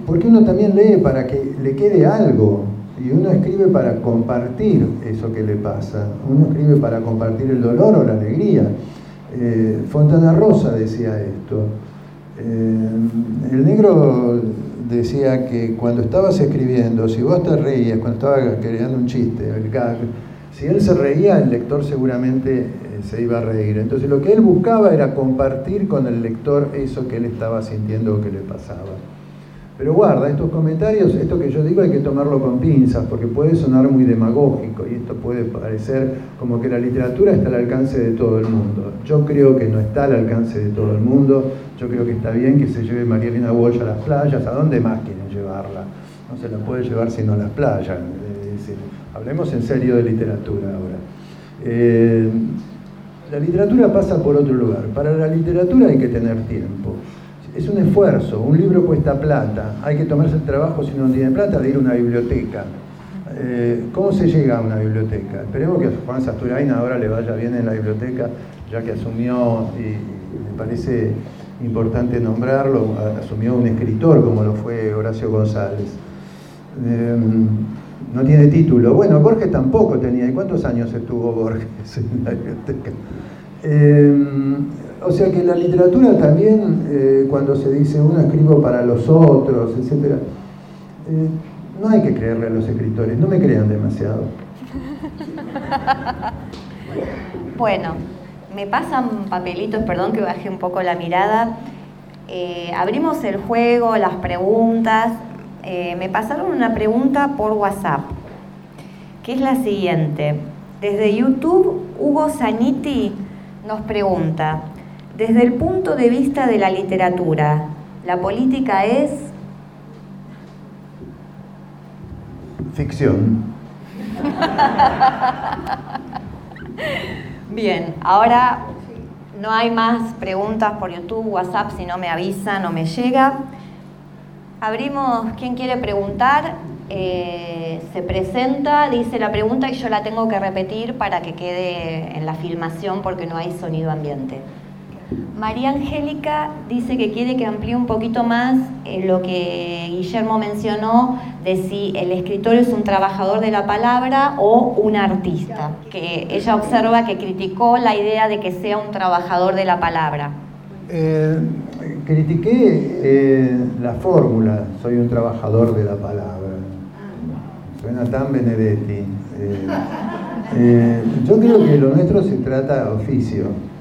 porque uno también lee para que le quede algo, y uno escribe para compartir eso que le pasa, uno escribe para compartir el dolor o la alegría. Fontana Rosa decía esto. el negro decía que cuando estabas escribiendo, si vos te reías, cuando estaba creando un chiste, el gag, si él se reía, el lector seguramente eh, se iba a reír. Entonces lo que él buscaba era compartir con el lector eso que él estaba sintiendo o que le pasaba. Pero guarda, estos comentarios, esto que yo digo hay que tomarlo con pinzas, porque puede sonar muy demagógico y esto puede parecer como que la literatura está al alcance de todo el mundo. Yo creo que no está al alcance de todo el mundo, yo creo que está bien que se lleve María Elena Walsh a las playas, ¿a dónde más quieren llevarla? No se la puede llevar sino a las playas. hablemos en serio de literatura ahora. Eh, la literatura pasa por otro lugar. Para la literatura hay que tener tiempo es un esfuerzo, un libro cuesta plata, hay que tomarse el trabajo si no tiene plata de ir a una biblioteca. Eh, ¿Cómo se llega a una biblioteca? Esperemos que a Juan Sasturain ahora le vaya bien en la biblioteca, ya que asumió, y me parece importante nombrarlo, asumió un escritor como lo fue Horacio González. Eh, no tiene título. Bueno, Borges tampoco tenía. ¿Y cuántos años estuvo Borges en la biblioteca? Eh, o sea que la literatura también, eh, cuando se dice uno escribo para los otros, etc., eh, no hay que creerle a los escritores, no me crean demasiado. <laughs> Bueno, me pasan papelitos, perdón que bajé un poco la mirada. Eh, abrimos el juego, las preguntas. me pasaron una pregunta por WhatsApp, que es la siguiente. Desde YouTube, Hugo Zaniti nos pregunta, desde el punto de vista de la literatura, la política es... Ficción. <laughs> Bien, ahora no hay más preguntas por YouTube, WhatsApp, si no me avisan o me llega. Abrimos, ¿quién quiere preguntar? Eh, se presenta, dice la pregunta y yo la tengo que repetir para que quede en la filmación porque no hay sonido ambiente. María Angélica dice que quiere que amplíe un poquito más eh, lo que Guillermo mencionó de si el escritor es un trabajador de la palabra o un artista, que ella observa que criticó la idea de que sea un trabajador de la palabra. Eh, critiqué eh, la fórmula, soy un trabajador de la palabra. Suena tan Benedetti. yo creo que lo nuestro se trata de oficio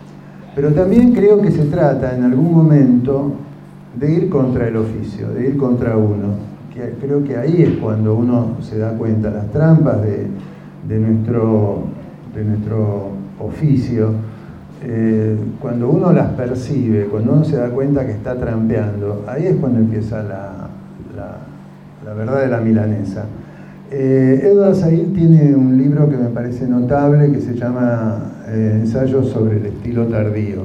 pero también creo que se trata en algún momento de ir contra el oficio, de ir contra uno. creo que ahí es cuando uno se da cuenta, las trampas de, nuestro, de nuestro oficio, eh, cuando uno las percibe, cuando uno se da cuenta que está trampeando, ahí es cuando empieza la, la, verdad de la milanesa. Eh, Edward Said tiene un libro que me parece notable que se llama eh, ensayos sobre el estilo tardío,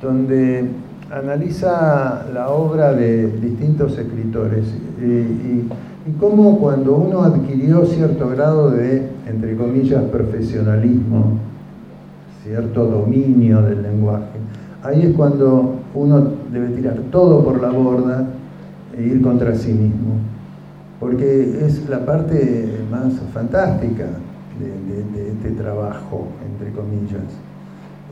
donde analiza la obra de distintos escritores y, cómo cuando uno adquirió cierto grado de, entre comillas, profesionalismo, cierto dominio del lenguaje, ahí es cuando uno debe tirar todo por la borda e ir contra sí mismo, porque es la parte más fantástica de, este trabajo, entre comillas.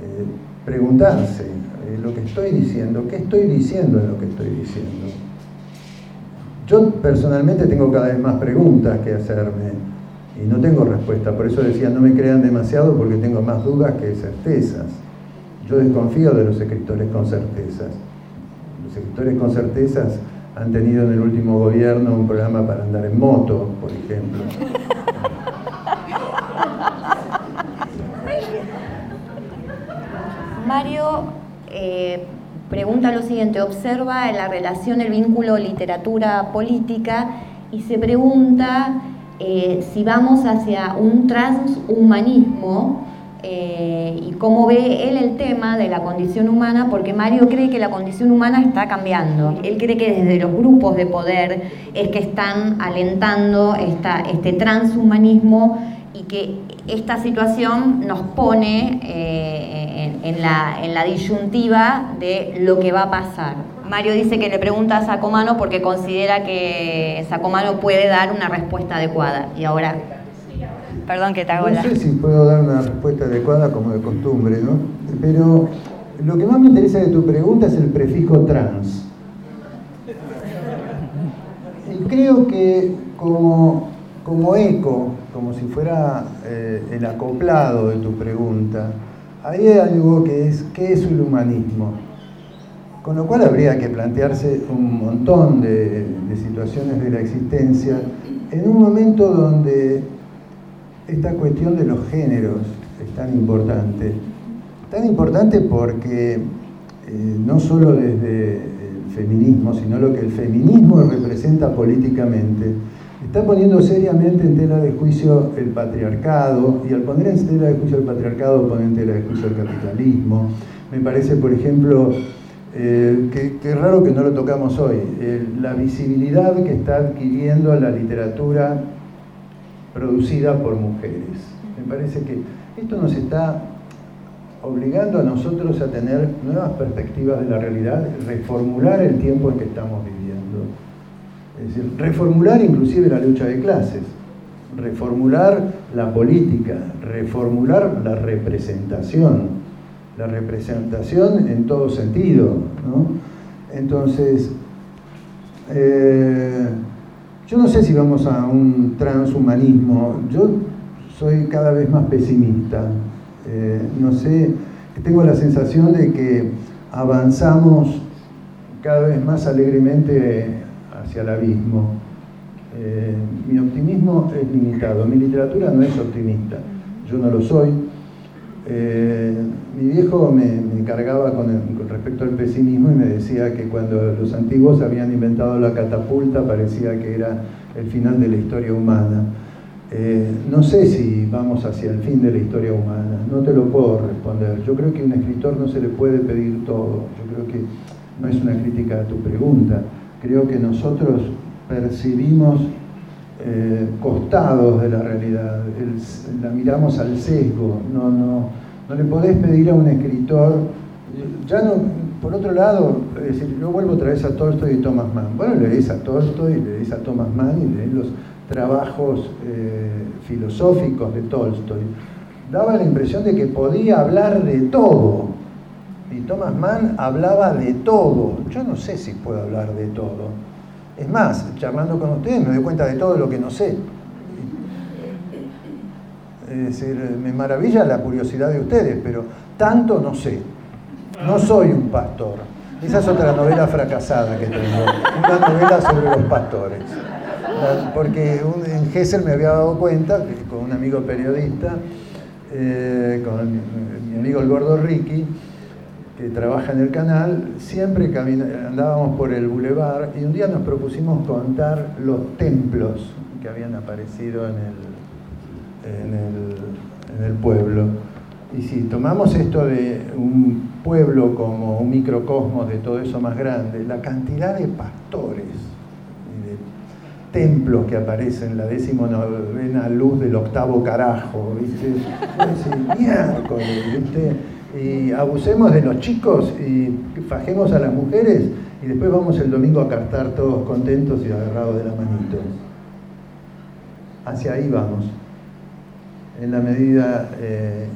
Eh, preguntarse eh, lo que estoy diciendo, qué estoy diciendo en lo que estoy diciendo. Yo personalmente tengo cada vez más preguntas que hacerme y no tengo respuesta, por eso decía no me crean demasiado porque tengo más dudas que certezas. Yo desconfío de los escritores con certezas. Los escritores con certezas han tenido en el último gobierno un programa para andar en moto, por ejemplo. <laughs> Mario eh, pregunta lo siguiente, observa la relación, el vínculo literatura-política y se pregunta eh, si vamos hacia un transhumanismo eh, y cómo ve él el tema de la condición humana, porque Mario cree que la condición humana está cambiando. Él cree que desde los grupos de poder es que están alentando este transhumanismo y que esta situación nos pone eh, en, la, disyuntiva de lo que va a pasar. Mario dice que le pregunta a Sacomano porque considera que Sacomano puede dar una respuesta adecuada. Y ahora, perdón que te hago no sé si puedo dar una respuesta adecuada como de costumbre, ¿no? Pero lo que más me interesa de tu pregunta es el prefijo trans. Y creo que como, como eco como si fuera eh, el acoplado de tu pregunta, ahí hay algo que es, ¿qué es el humanismo? Con lo cual habría que plantearse un montón de, situaciones de la existencia en un momento donde esta cuestión de los géneros es tan importante. Tan importante porque eh, no solo desde el feminismo, sino lo que el feminismo representa políticamente, está poniendo seriamente en tela de juicio el patriarcado, y al poner en tela de juicio el patriarcado pone en tela de juicio el capitalismo. Me parece, por ejemplo, eh, que, raro que no lo tocamos hoy, eh, la visibilidad que está adquiriendo la literatura producida por mujeres. Me parece que esto nos está obligando a nosotros a tener nuevas perspectivas de la realidad, reformular el tiempo en que estamos viviendo. Es decir, reformular inclusive la lucha de clases, reformular la política, reformular la representación, la representación en todo sentido. Entonces, eh, yo no sé si vamos a un transhumanismo, yo soy cada vez más pesimista, eh, no sé, tengo la sensación de que avanzamos cada vez más alegremente hacia el abismo. Eh, mi optimismo es limitado, mi literatura no es optimista, yo no lo soy. Eh, mi viejo me, cargaba con, respecto al pesimismo y me decía que cuando los antiguos habían inventado la catapulta parecía que era el final de la historia humana. Eh, no sé si vamos hacia el fin de la historia humana, no te lo puedo responder. Yo creo que a un escritor no se le puede pedir todo, yo creo que no es una crítica a tu pregunta creo que nosotros percibimos eh, costados de la realidad, la miramos al sesgo, no, no, no le podés pedir a un escritor ya no, por otro lado, es decir, yo vuelvo otra vez a Tolstoy y Thomas Mann. Bueno, lees a Tolstoy, lees a Thomas Mann y lees los trabajos eh, filosóficos de Tolstoy. Daba la impresión de que podía hablar de todo. Y Thomas Mann hablaba de todo. Yo no sé si puedo hablar de todo. Es más, charlando con ustedes me doy cuenta de todo lo que no sé. Es decir, me maravilla la curiosidad de ustedes, pero tanto no sé. No soy un pastor. Esa es otra novela fracasada que tengo, una novela sobre los pastores. Porque en Gesell me había dado cuenta, con un amigo periodista, eh, con mi amigo el gordo Ricky, trabaja en el canal, siempre andábamos por el bulevar y un día nos propusimos contar los templos que habían aparecido en el, en el pueblo. Y si tomamos esto de un pueblo como un microcosmos de todo eso más grande, la cantidad de pastores y de templos que aparecen en la decimonovena luz del octavo carajo, ¿viste? miércoles, ¿viste? Y abusemos de los chicos y fajemos a las mujeres y después vamos el domingo a cantar todos contentos y agarrados de la manito. Hacia ahí vamos. En la medida eh,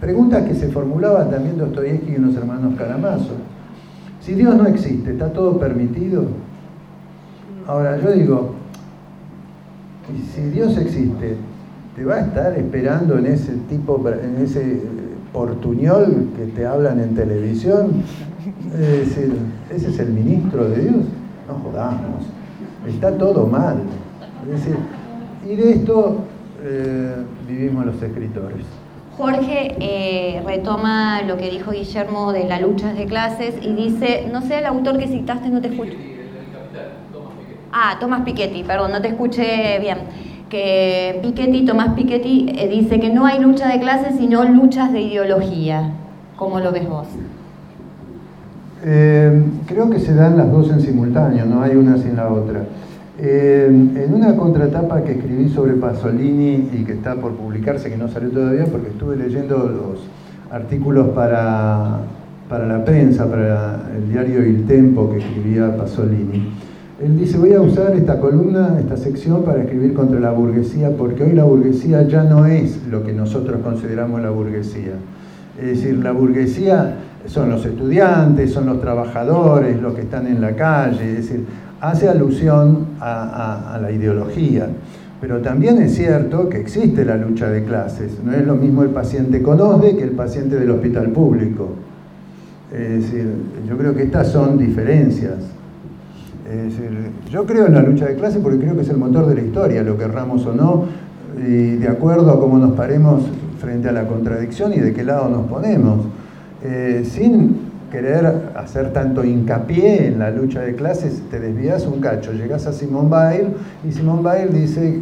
Preguntas que se formulaban también Dostoyevsky y los hermanos Karamazov. Si Dios no existe, ¿está todo permitido? Ahora, yo digo, si Dios existe, ¿te va a estar esperando en ese tipo, en ese portuñol que te hablan en televisión? Es decir, ¿ese es el ministro de Dios? No jodamos, está todo mal. Es decir, y de esto eh, vivimos los escritores. Jorge eh, retoma lo que dijo Guillermo de la lucha de clases y dice, no sé el autor que citaste, no te escucho. Ah, Tomás Piketty, perdón, no te escuché bien. Que Piketty, Tomás Piketty, eh, dice que no hay lucha de clases, sino luchas de ideología. ¿Cómo lo ves vos? Eh, creo que se dan las dos en simultáneo, no hay una sin la otra. Eh, en una contratapa que escribí sobre Pasolini y que está por publicarse, que no salió todavía porque estuve leyendo los artículos para, para la prensa, para el diario Il Tempo que escribía Pasolini. Él dice, voy a usar esta columna, esta sección para escribir contra la burguesía, porque hoy la burguesía ya no es lo que nosotros consideramos la burguesía. Es decir, la burguesía son los estudiantes, son los trabajadores, los que están en la calle, es decir, hace alusión a, la ideología. Pero también es cierto que existe la lucha de clases. No es lo mismo el paciente con OSDE que el paciente del hospital público. Es decir, yo creo que estas son diferencias. Yo creo en la lucha de clases porque creo que es el motor de la historia, lo querramos o no, y de acuerdo a cómo nos paremos frente a la contradicción y de qué lado nos ponemos. Eh, sin querer hacer tanto hincapié en la lucha de clases, te desvías un cacho. Llegas a Simón Weil y Simón Weil dice,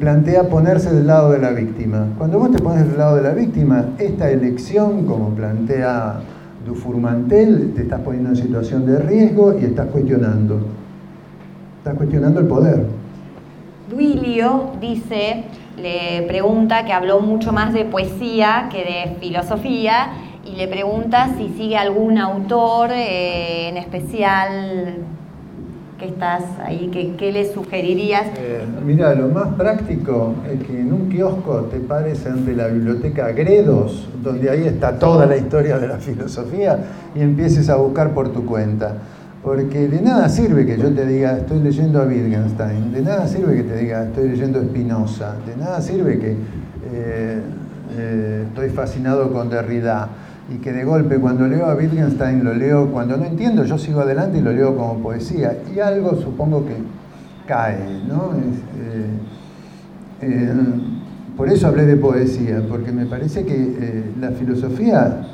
plantea ponerse del lado de la víctima. Cuando vos te pones del lado de la víctima, esta elección, como plantea Dufourmantel, te estás poniendo en situación de riesgo y estás cuestionando. Estás cuestionando el poder. Duilio dice, le pregunta que habló mucho más de poesía que de filosofía y le pregunta si sigue algún autor eh, en especial que estás ahí, que, ¿qué le sugerirías? Eh, mira, lo más práctico es que en un kiosco te pares ante la biblioteca Gredos, donde ahí está toda la historia de la filosofía, y empieces a buscar por tu cuenta. Porque de nada sirve que yo te diga, estoy leyendo a Wittgenstein, de nada sirve que te diga, estoy leyendo a Spinoza, de nada sirve que eh, estoy fascinado con Derrida y que de golpe cuando leo a Wittgenstein lo leo, cuando no entiendo yo sigo adelante y lo leo como poesía y algo supongo que cae, ¿no? Eh, eh, por eso hablé de poesía, porque me parece que eh, la filosofía,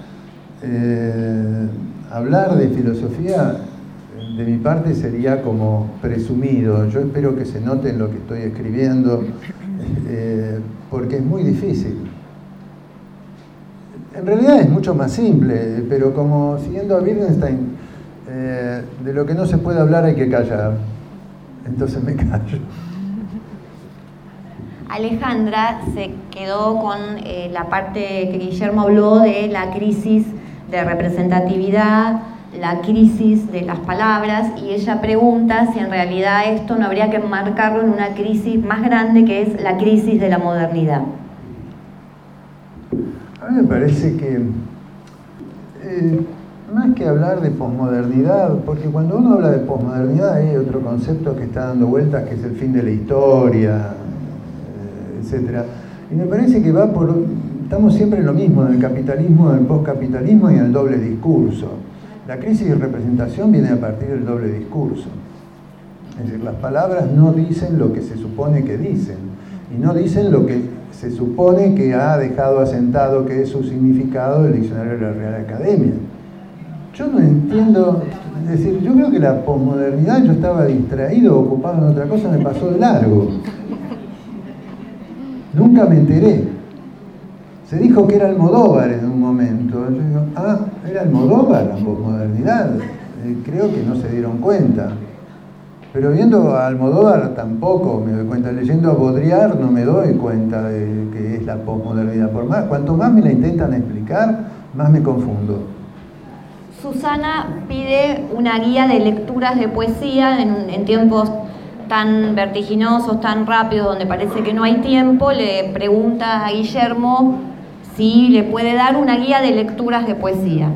hablar de filosofía de mi parte sería como presumido, yo espero que se note en lo que estoy escribiendo, porque es muy difícil. En realidad es mucho más simple, pero como siguiendo a Wittgenstein, eh, de lo que no se puede hablar hay que callar. Entonces me callo. Alejandra se quedó con eh, la parte que Guillermo habló de la crisis de representatividad, la crisis de las palabras y ella pregunta si en realidad esto no habría que enmarcarlo en una crisis más grande que es la crisis de la modernidad. A mí me parece que eh, más que hablar de posmodernidad, porque cuando uno habla de posmodernidad hay otro concepto que está dando vueltas que es el fin de la historia, eh, etc. Y me parece que va por, estamos siempre en lo mismo, en el capitalismo, en el postcapitalismo y en el doble discurso. La crisis de representación viene a partir del doble discurso. Es decir, las palabras no dicen lo que se supone que dicen y no dicen lo que se supone que ha dejado asentado que es su significado el diccionario de la Real Academia. Yo no entiendo, es decir, yo creo que la posmodernidad, yo estaba distraído, ocupado en otra cosa, me pasó de largo. Nunca me enteré. Se dijo que era Almodóvar en un momento. Yo digo, ah, era Almodóvar la posmodernidad. Eh, creo que no se dieron cuenta. Pero viendo a Almodóvar tampoco me doy cuenta. Leyendo a Baudrillard no me doy cuenta de que es la posmodernidad. Por más, cuanto más me la intentan explicar, más me confundo. Susana pide una guía de lecturas de poesía en, tiempos tan vertiginosos, tan rápidos, donde parece que no hay tiempo, le pregunta a Guillermo si le puede dar una guía de lecturas de poesía.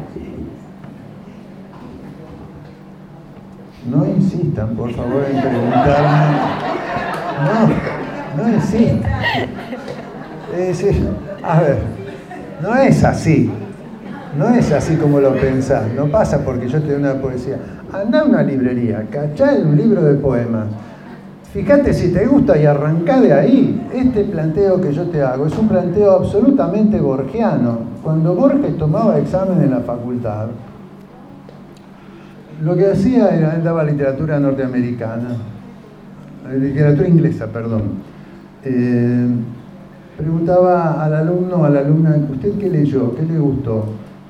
No insistan, por favor, en preguntarme. No, no insistan. Es decir, a ver, no es así. No es así como lo pensás, no pasa porque yo te doy una poesía. Anda a una librería, cachá un libro de poemas. Fíjate si te gusta y arrancá de ahí. Este planteo que yo te hago es un planteo absolutamente borgiano. Cuando Borges tomaba examen en la facultad, lo que hacía era, él daba literatura norteamericana, eh, literatura inglesa, perdón. Eh, preguntaba al alumno, a la alumna, ¿usted qué leyó? ¿Qué le gustó?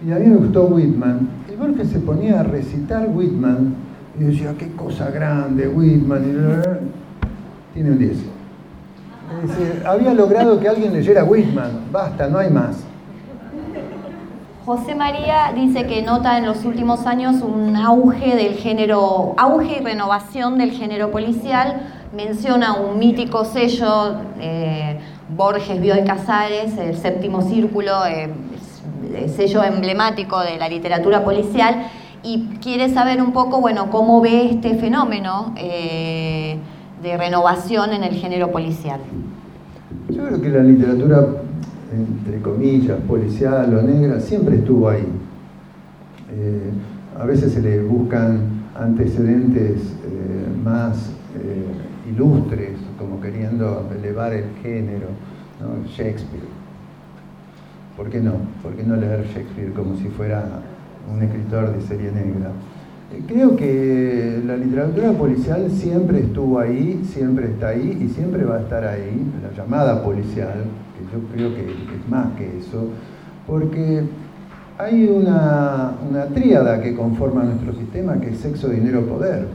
Y a mí me gustó Whitman. Y Borges se ponía a recitar Whitman y decía, qué cosa grande, Whitman. Y tiene un 10. había logrado que alguien leyera Whitman. Basta, no hay más. José María dice que nota en los últimos años un auge del género, auge y renovación del género policial. Menciona un mítico sello, eh, Borges, Bioy Casares, el séptimo círculo, eh, sello emblemático de la literatura policial y quiere saber un poco, bueno, cómo ve este fenómeno eh, de renovación en el género policial. Yo creo que la literatura, entre comillas, policial o negra, siempre estuvo ahí. Eh, a veces se le buscan antecedentes eh, más ilustres, como queriendo elevar el género, Shakespeare ¿Por qué no? ¿Por qué no leer Shakespeare como si fuera un escritor de serie negra? Eh, creo que la literatura policial siempre estuvo ahí, siempre está ahí y siempre va a estar ahí, la llamada policial, yo creo que es más que eso, porque hay una, una tríada que conforma nuestro sistema que es sexo, dinero, poder.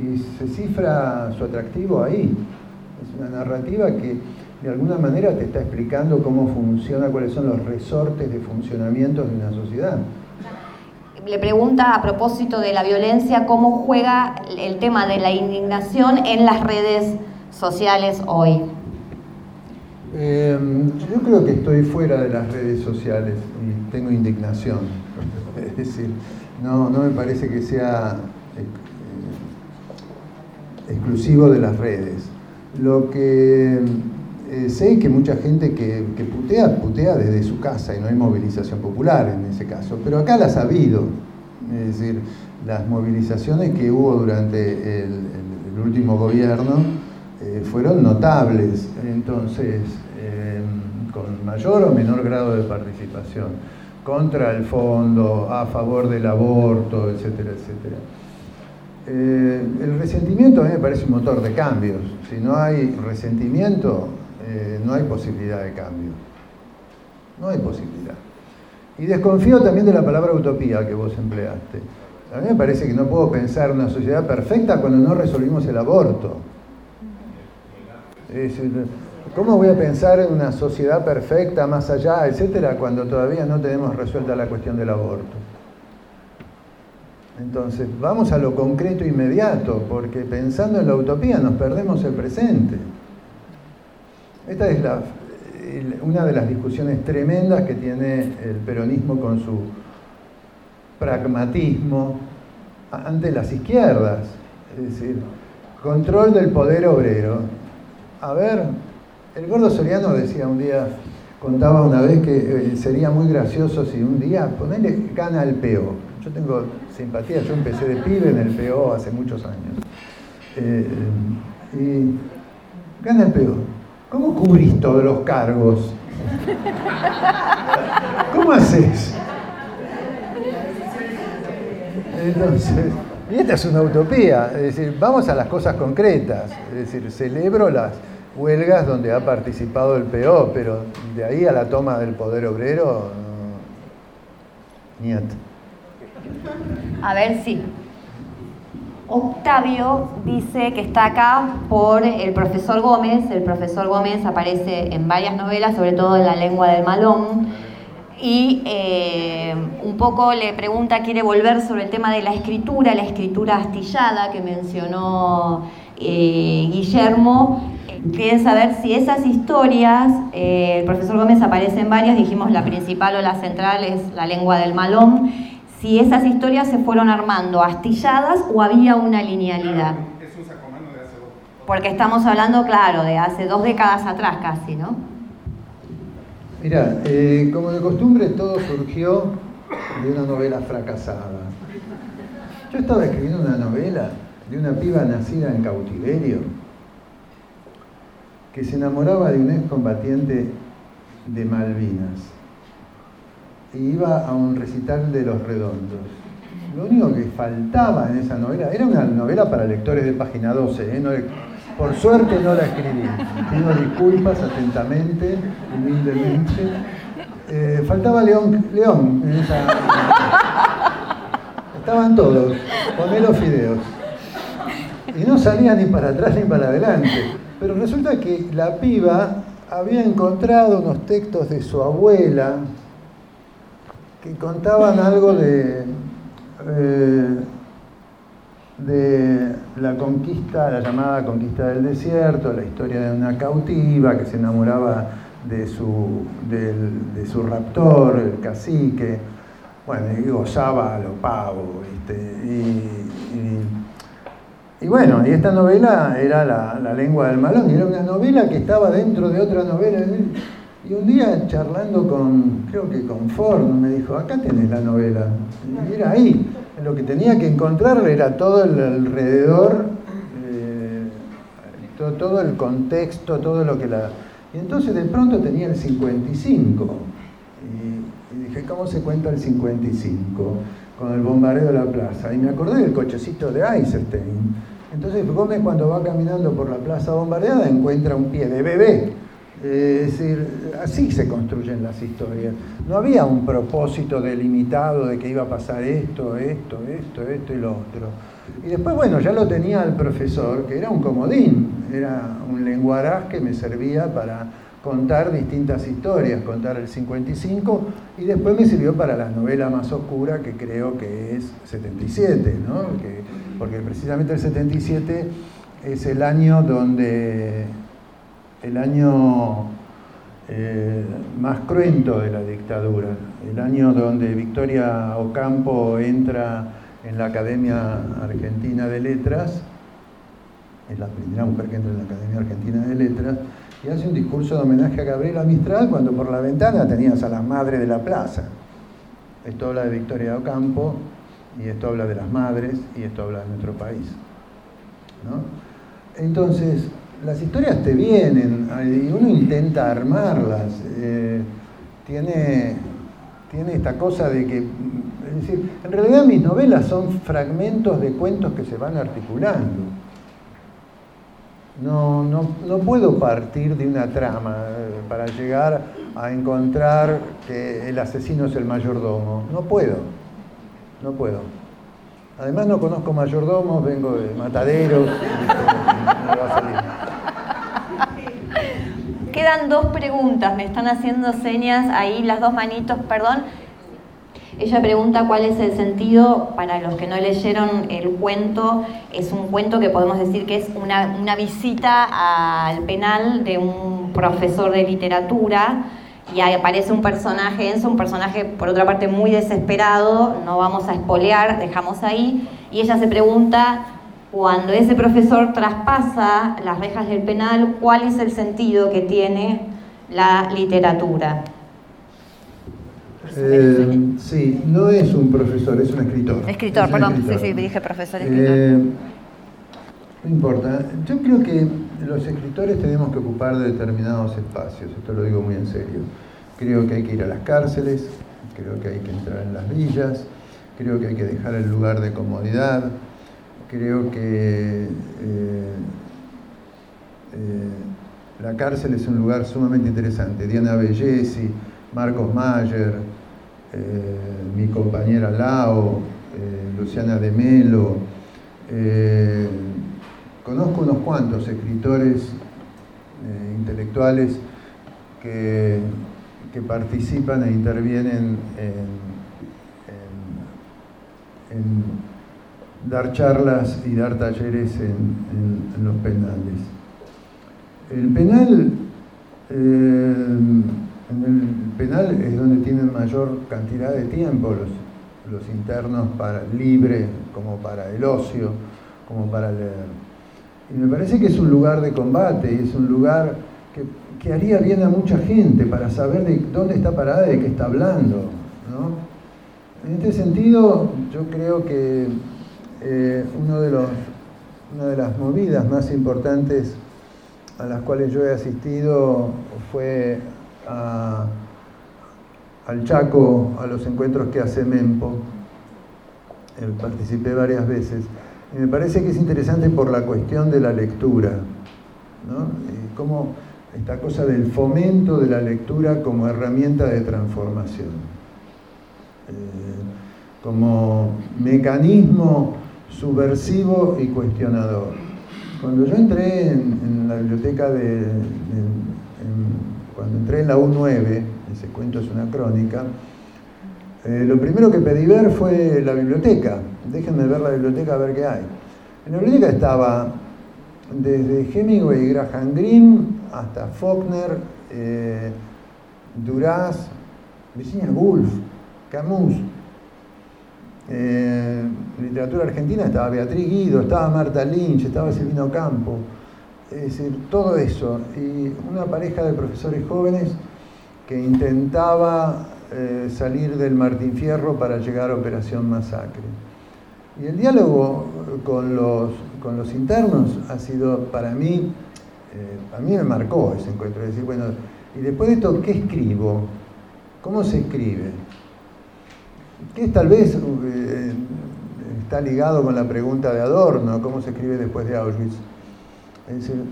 Y se cifra su atractivo ahí. Es una narrativa que de alguna manera te está explicando cómo funciona, cuáles son los resortes de funcionamiento de una sociedad. Le pregunta a propósito de la violencia, cómo juega el tema de la indignación en las redes sociales hoy. Em, yo creo que estoy fuera de las redes sociales y tengo indignación. <laughs> Es decir, no, no me parece que sea eh, exclusivo de las redes. Lo que eh, sé que mucha gente que, putea, putea desde su casa y no hay movilización popular en ese caso, pero acá las ha habido. Es decir, las movilizaciones que hubo durante el, último gobierno eh, fueron notables, entonces, em, con mayor o menor grado de participación, contra el fondo, a favor del aborto, etcétera, etcétera. Eh, el resentimiento a mí me parece un motor de cambios. Si no hay resentimiento, eh, no hay posibilidad de cambio. No hay posibilidad. Y desconfío también de la palabra utopía que vos empleaste. A mí me parece que no puedo pensar una sociedad perfecta cuando no resolvimos el aborto. ¿Cómo voy a pensar en una sociedad perfecta, más allá, etcétera, cuando todavía no tenemos resuelta la cuestión del aborto? Entonces, vamos a lo concreto inmediato, porque pensando en la utopía nos perdemos el presente. Esta es una de las discusiones tremendas que tiene el peronismo con su pragmatismo ante las izquierdas. Es decir, control del poder obrero. A ver, el gordo Soriano decía un día, contaba una vez que eh, sería muy gracioso si un día ponerle gana el PO. Yo tengo simpatía, yo empecé de pibe en el PO hace muchos años. Eh, y gana el PO. ¿Cómo cubrís todos los cargos? ¿Cómo haces? Entonces, y esta es una utopía, es decir, vamos a las cosas concretas, es decir, celebro las huelgas donde ha participado el PO, pero de ahí a la toma del poder obrero, niet. A ver si. Octavio dice que está acá por el profesor Gómez. El profesor Gómez aparece en varias novelas, sobre todo en La lengua del malón y eh, un poco le pregunta, quiere volver sobre el tema de la escritura, la escritura astillada que mencionó eh, Guillermo. Quieren saber si esas historias, eh, el profesor Gómez aparece en varias, dijimos la principal o la central es la lengua del malón, si esas historias se fueron armando astilladas o había una linealidad. Porque estamos hablando, claro, de hace dos décadas atrás casi, ¿no? Mira, eh, como de costumbre todo surgió de una novela fracasada. Yo estaba escribiendo una novela de una piba nacida en cautiverio que se enamoraba de un excombatiente de Malvinas y iba a un recital de Los Redondos. Lo único que faltaba en esa novela, era una novela para lectores de página 12, ¿eh? Por suerte no la escribí. Pido disculpas atentamente, humildemente. Eh, faltaba León, León en esa... Estaban todos, poné los fideos. Y no salía ni para atrás ni para adelante. Pero resulta que la piba había encontrado unos textos de su abuela que contaban algo de... Eh, de la conquista, la llamada conquista del desierto, la historia de una cautiva que se enamoraba de su, de su raptor, el cacique, bueno, y gozaba a lo pavo, Y, bueno, y esta novela era la, la, lengua del malón, y era una novela que estaba dentro de otra novela. Y un día charlando con, creo que con Ford, me dijo, acá tenés la novela. Y era ahí lo que tenía que encontrar era todo el alrededor, eh, todo, el contexto, todo lo que la... Y entonces de pronto tenía el 55. Y, dije, ¿cómo se cuenta el 55? Con el bombardeo de la plaza. Y me acordé del cochecito de Eisenstein. Entonces Gómez cuando va caminando por la plaza bombardeada encuentra un pie de bebé es decir, así se construyen las historias. No había un propósito delimitado de que iba a pasar esto, esto, esto, esto y lo otro. Y después, bueno, ya lo tenía el profesor, que era un comodín, era un lenguaraz que me servía para contar distintas historias, contar el 55, y después me sirvió para la novela más oscura, que creo que es 77, ¿no? porque precisamente el 77 es el año donde el año eh, más cruento de la dictadura, el año donde Victoria Ocampo entra en la Academia Argentina de Letras, es la primera mujer que entra en la Academia Argentina de Letras, y hace un discurso de homenaje a Gabriela Mistral cuando por la ventana tenías a la madre de la plaza. Esto habla de Victoria Ocampo, y esto habla de las madres, y esto habla de nuestro país. Entonces, las historias te vienen y uno intenta armarlas. Eh, tiene, tiene esta cosa de que, decir, en realidad mis novelas son fragmentos de cuentos que se van articulando. No, no, puedo partir de una trama eh, para llegar a encontrar que el asesino es el mayordomo. No puedo, no puedo. Además no conozco mayordomos, vengo de mataderos, <laughs> quedan dos preguntas, me están haciendo señas ahí las dos manitos, perdón. Ella pregunta cuál es el sentido, para los que no leyeron el cuento, es un cuento que podemos decir que es una, visita al penal de un profesor de literatura y aparece un personaje, Enzo, un personaje por otra parte muy desesperado, no vamos a espolear, dejamos ahí, y ella se pregunta, cuando ese profesor traspasa las rejas del penal, ¿cuál es el sentido que tiene la literatura? Eh, sí, no es un profesor, es un escritor. Escritor, perdón, sí, sí, dije profesor, escritor. Eh, no importa, yo creo que los escritores tenemos que ocupar determinados espacios, esto lo digo muy en serio. Creo que hay que ir a las cárceles, creo que hay que entrar en las villas, creo que hay que dejar el lugar de comodidad, creo que eh, eh, la cárcel es un lugar sumamente interesante. Diana Bellesi, Marcos Mayer, eh, mi compañera Lao, Luciana de Melo, conozco unos cuantos escritores intelectuales que, que, participan e intervienen en dar charlas y dar talleres en, los penales. El penal, eh, en el penal es donde tienen mayor cantidad de tiempo los, internos para libre, como para el ocio, como para leer. Y me parece que es un lugar de combate y es un lugar que, que haría bien a mucha gente para saber de dónde está parada y de qué está hablando. ¿no? En este sentido, yo creo que eh, uno de los, una de las movidas más importantes a las cuales yo he asistido fue al Chaco, a los encuentros que hace Mempo. Eh, participé varias veces. Y me parece que es interesante por la cuestión de la lectura, ¿no? como esta cosa del fomento de la lectura como herramienta de transformación, eh, como mecanismo subversivo y cuestionador. Cuando yo entré en, la biblioteca de, cuando entré en la U9, ese cuento es una crónica, eh, lo primero que pedí ver fue la biblioteca. Déjenme ver la biblioteca a ver qué hay. En la biblioteca estaba desde Hemingway y Graham Greene hasta Faulkner, eh, Duras, Virginia Woolf, Camus, eh, literatura argentina estaba Beatriz Guido, estaba Marta Lynch, estaba Silvino Campo, es decir, todo eso. Y una pareja de profesores jóvenes que intentaba eh, salir del Martín Fierro para llegar a Operación Masacre. Y el diálogo con los, con los internos ha sido para mí, eh, a mí me marcó ese encuentro, decir, bueno, y después de esto, ¿qué escribo? ¿Cómo se escribe? Que tal vez eh, está ligado con la pregunta de Adorno, cómo se escribe después de Auschwitz. Es decir,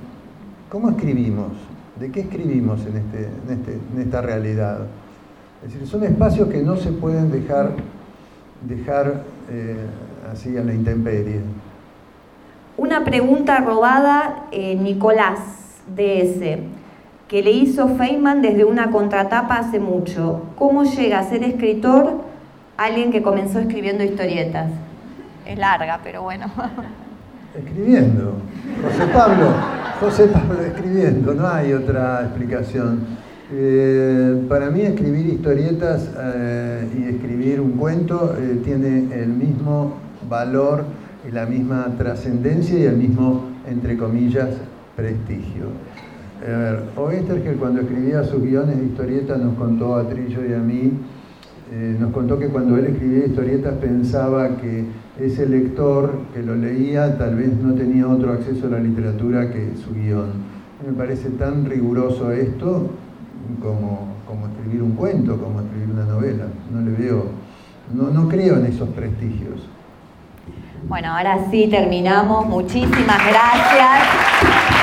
¿cómo escribimos? ¿De qué escribimos en, este, este, en, esta realidad? Es decir, son espacios que no se pueden dejar, dejar eh, así a la intemperie. Una pregunta robada, eh, Nicolás DS, que le hizo Feynman desde una contratapa hace mucho. ¿Cómo llega a ser escritor alguien que comenzó escribiendo historietas. Es larga, pero bueno. <laughs> Escribiendo. José Pablo, José Pablo escribiendo, no hay otra explicación. Eh, para mí escribir historietas eh, y escribir un cuento eh, tiene el mismo valor y la misma trascendencia y el mismo, entre comillas, prestigio. A ver, que cuando escribía sus guiones de historietas nos contó a Trillo y a mí eh, nos contó que cuando él escribía historietas pensaba que ese lector que lo leía tal vez no tenía otro acceso a la literatura que su guion. Me parece tan riguroso esto como, escribir un cuento, como escribir una novela. No le veo, no, no creo en esos prestigios. Bueno, ahora sí terminamos. Muchísimas gracias.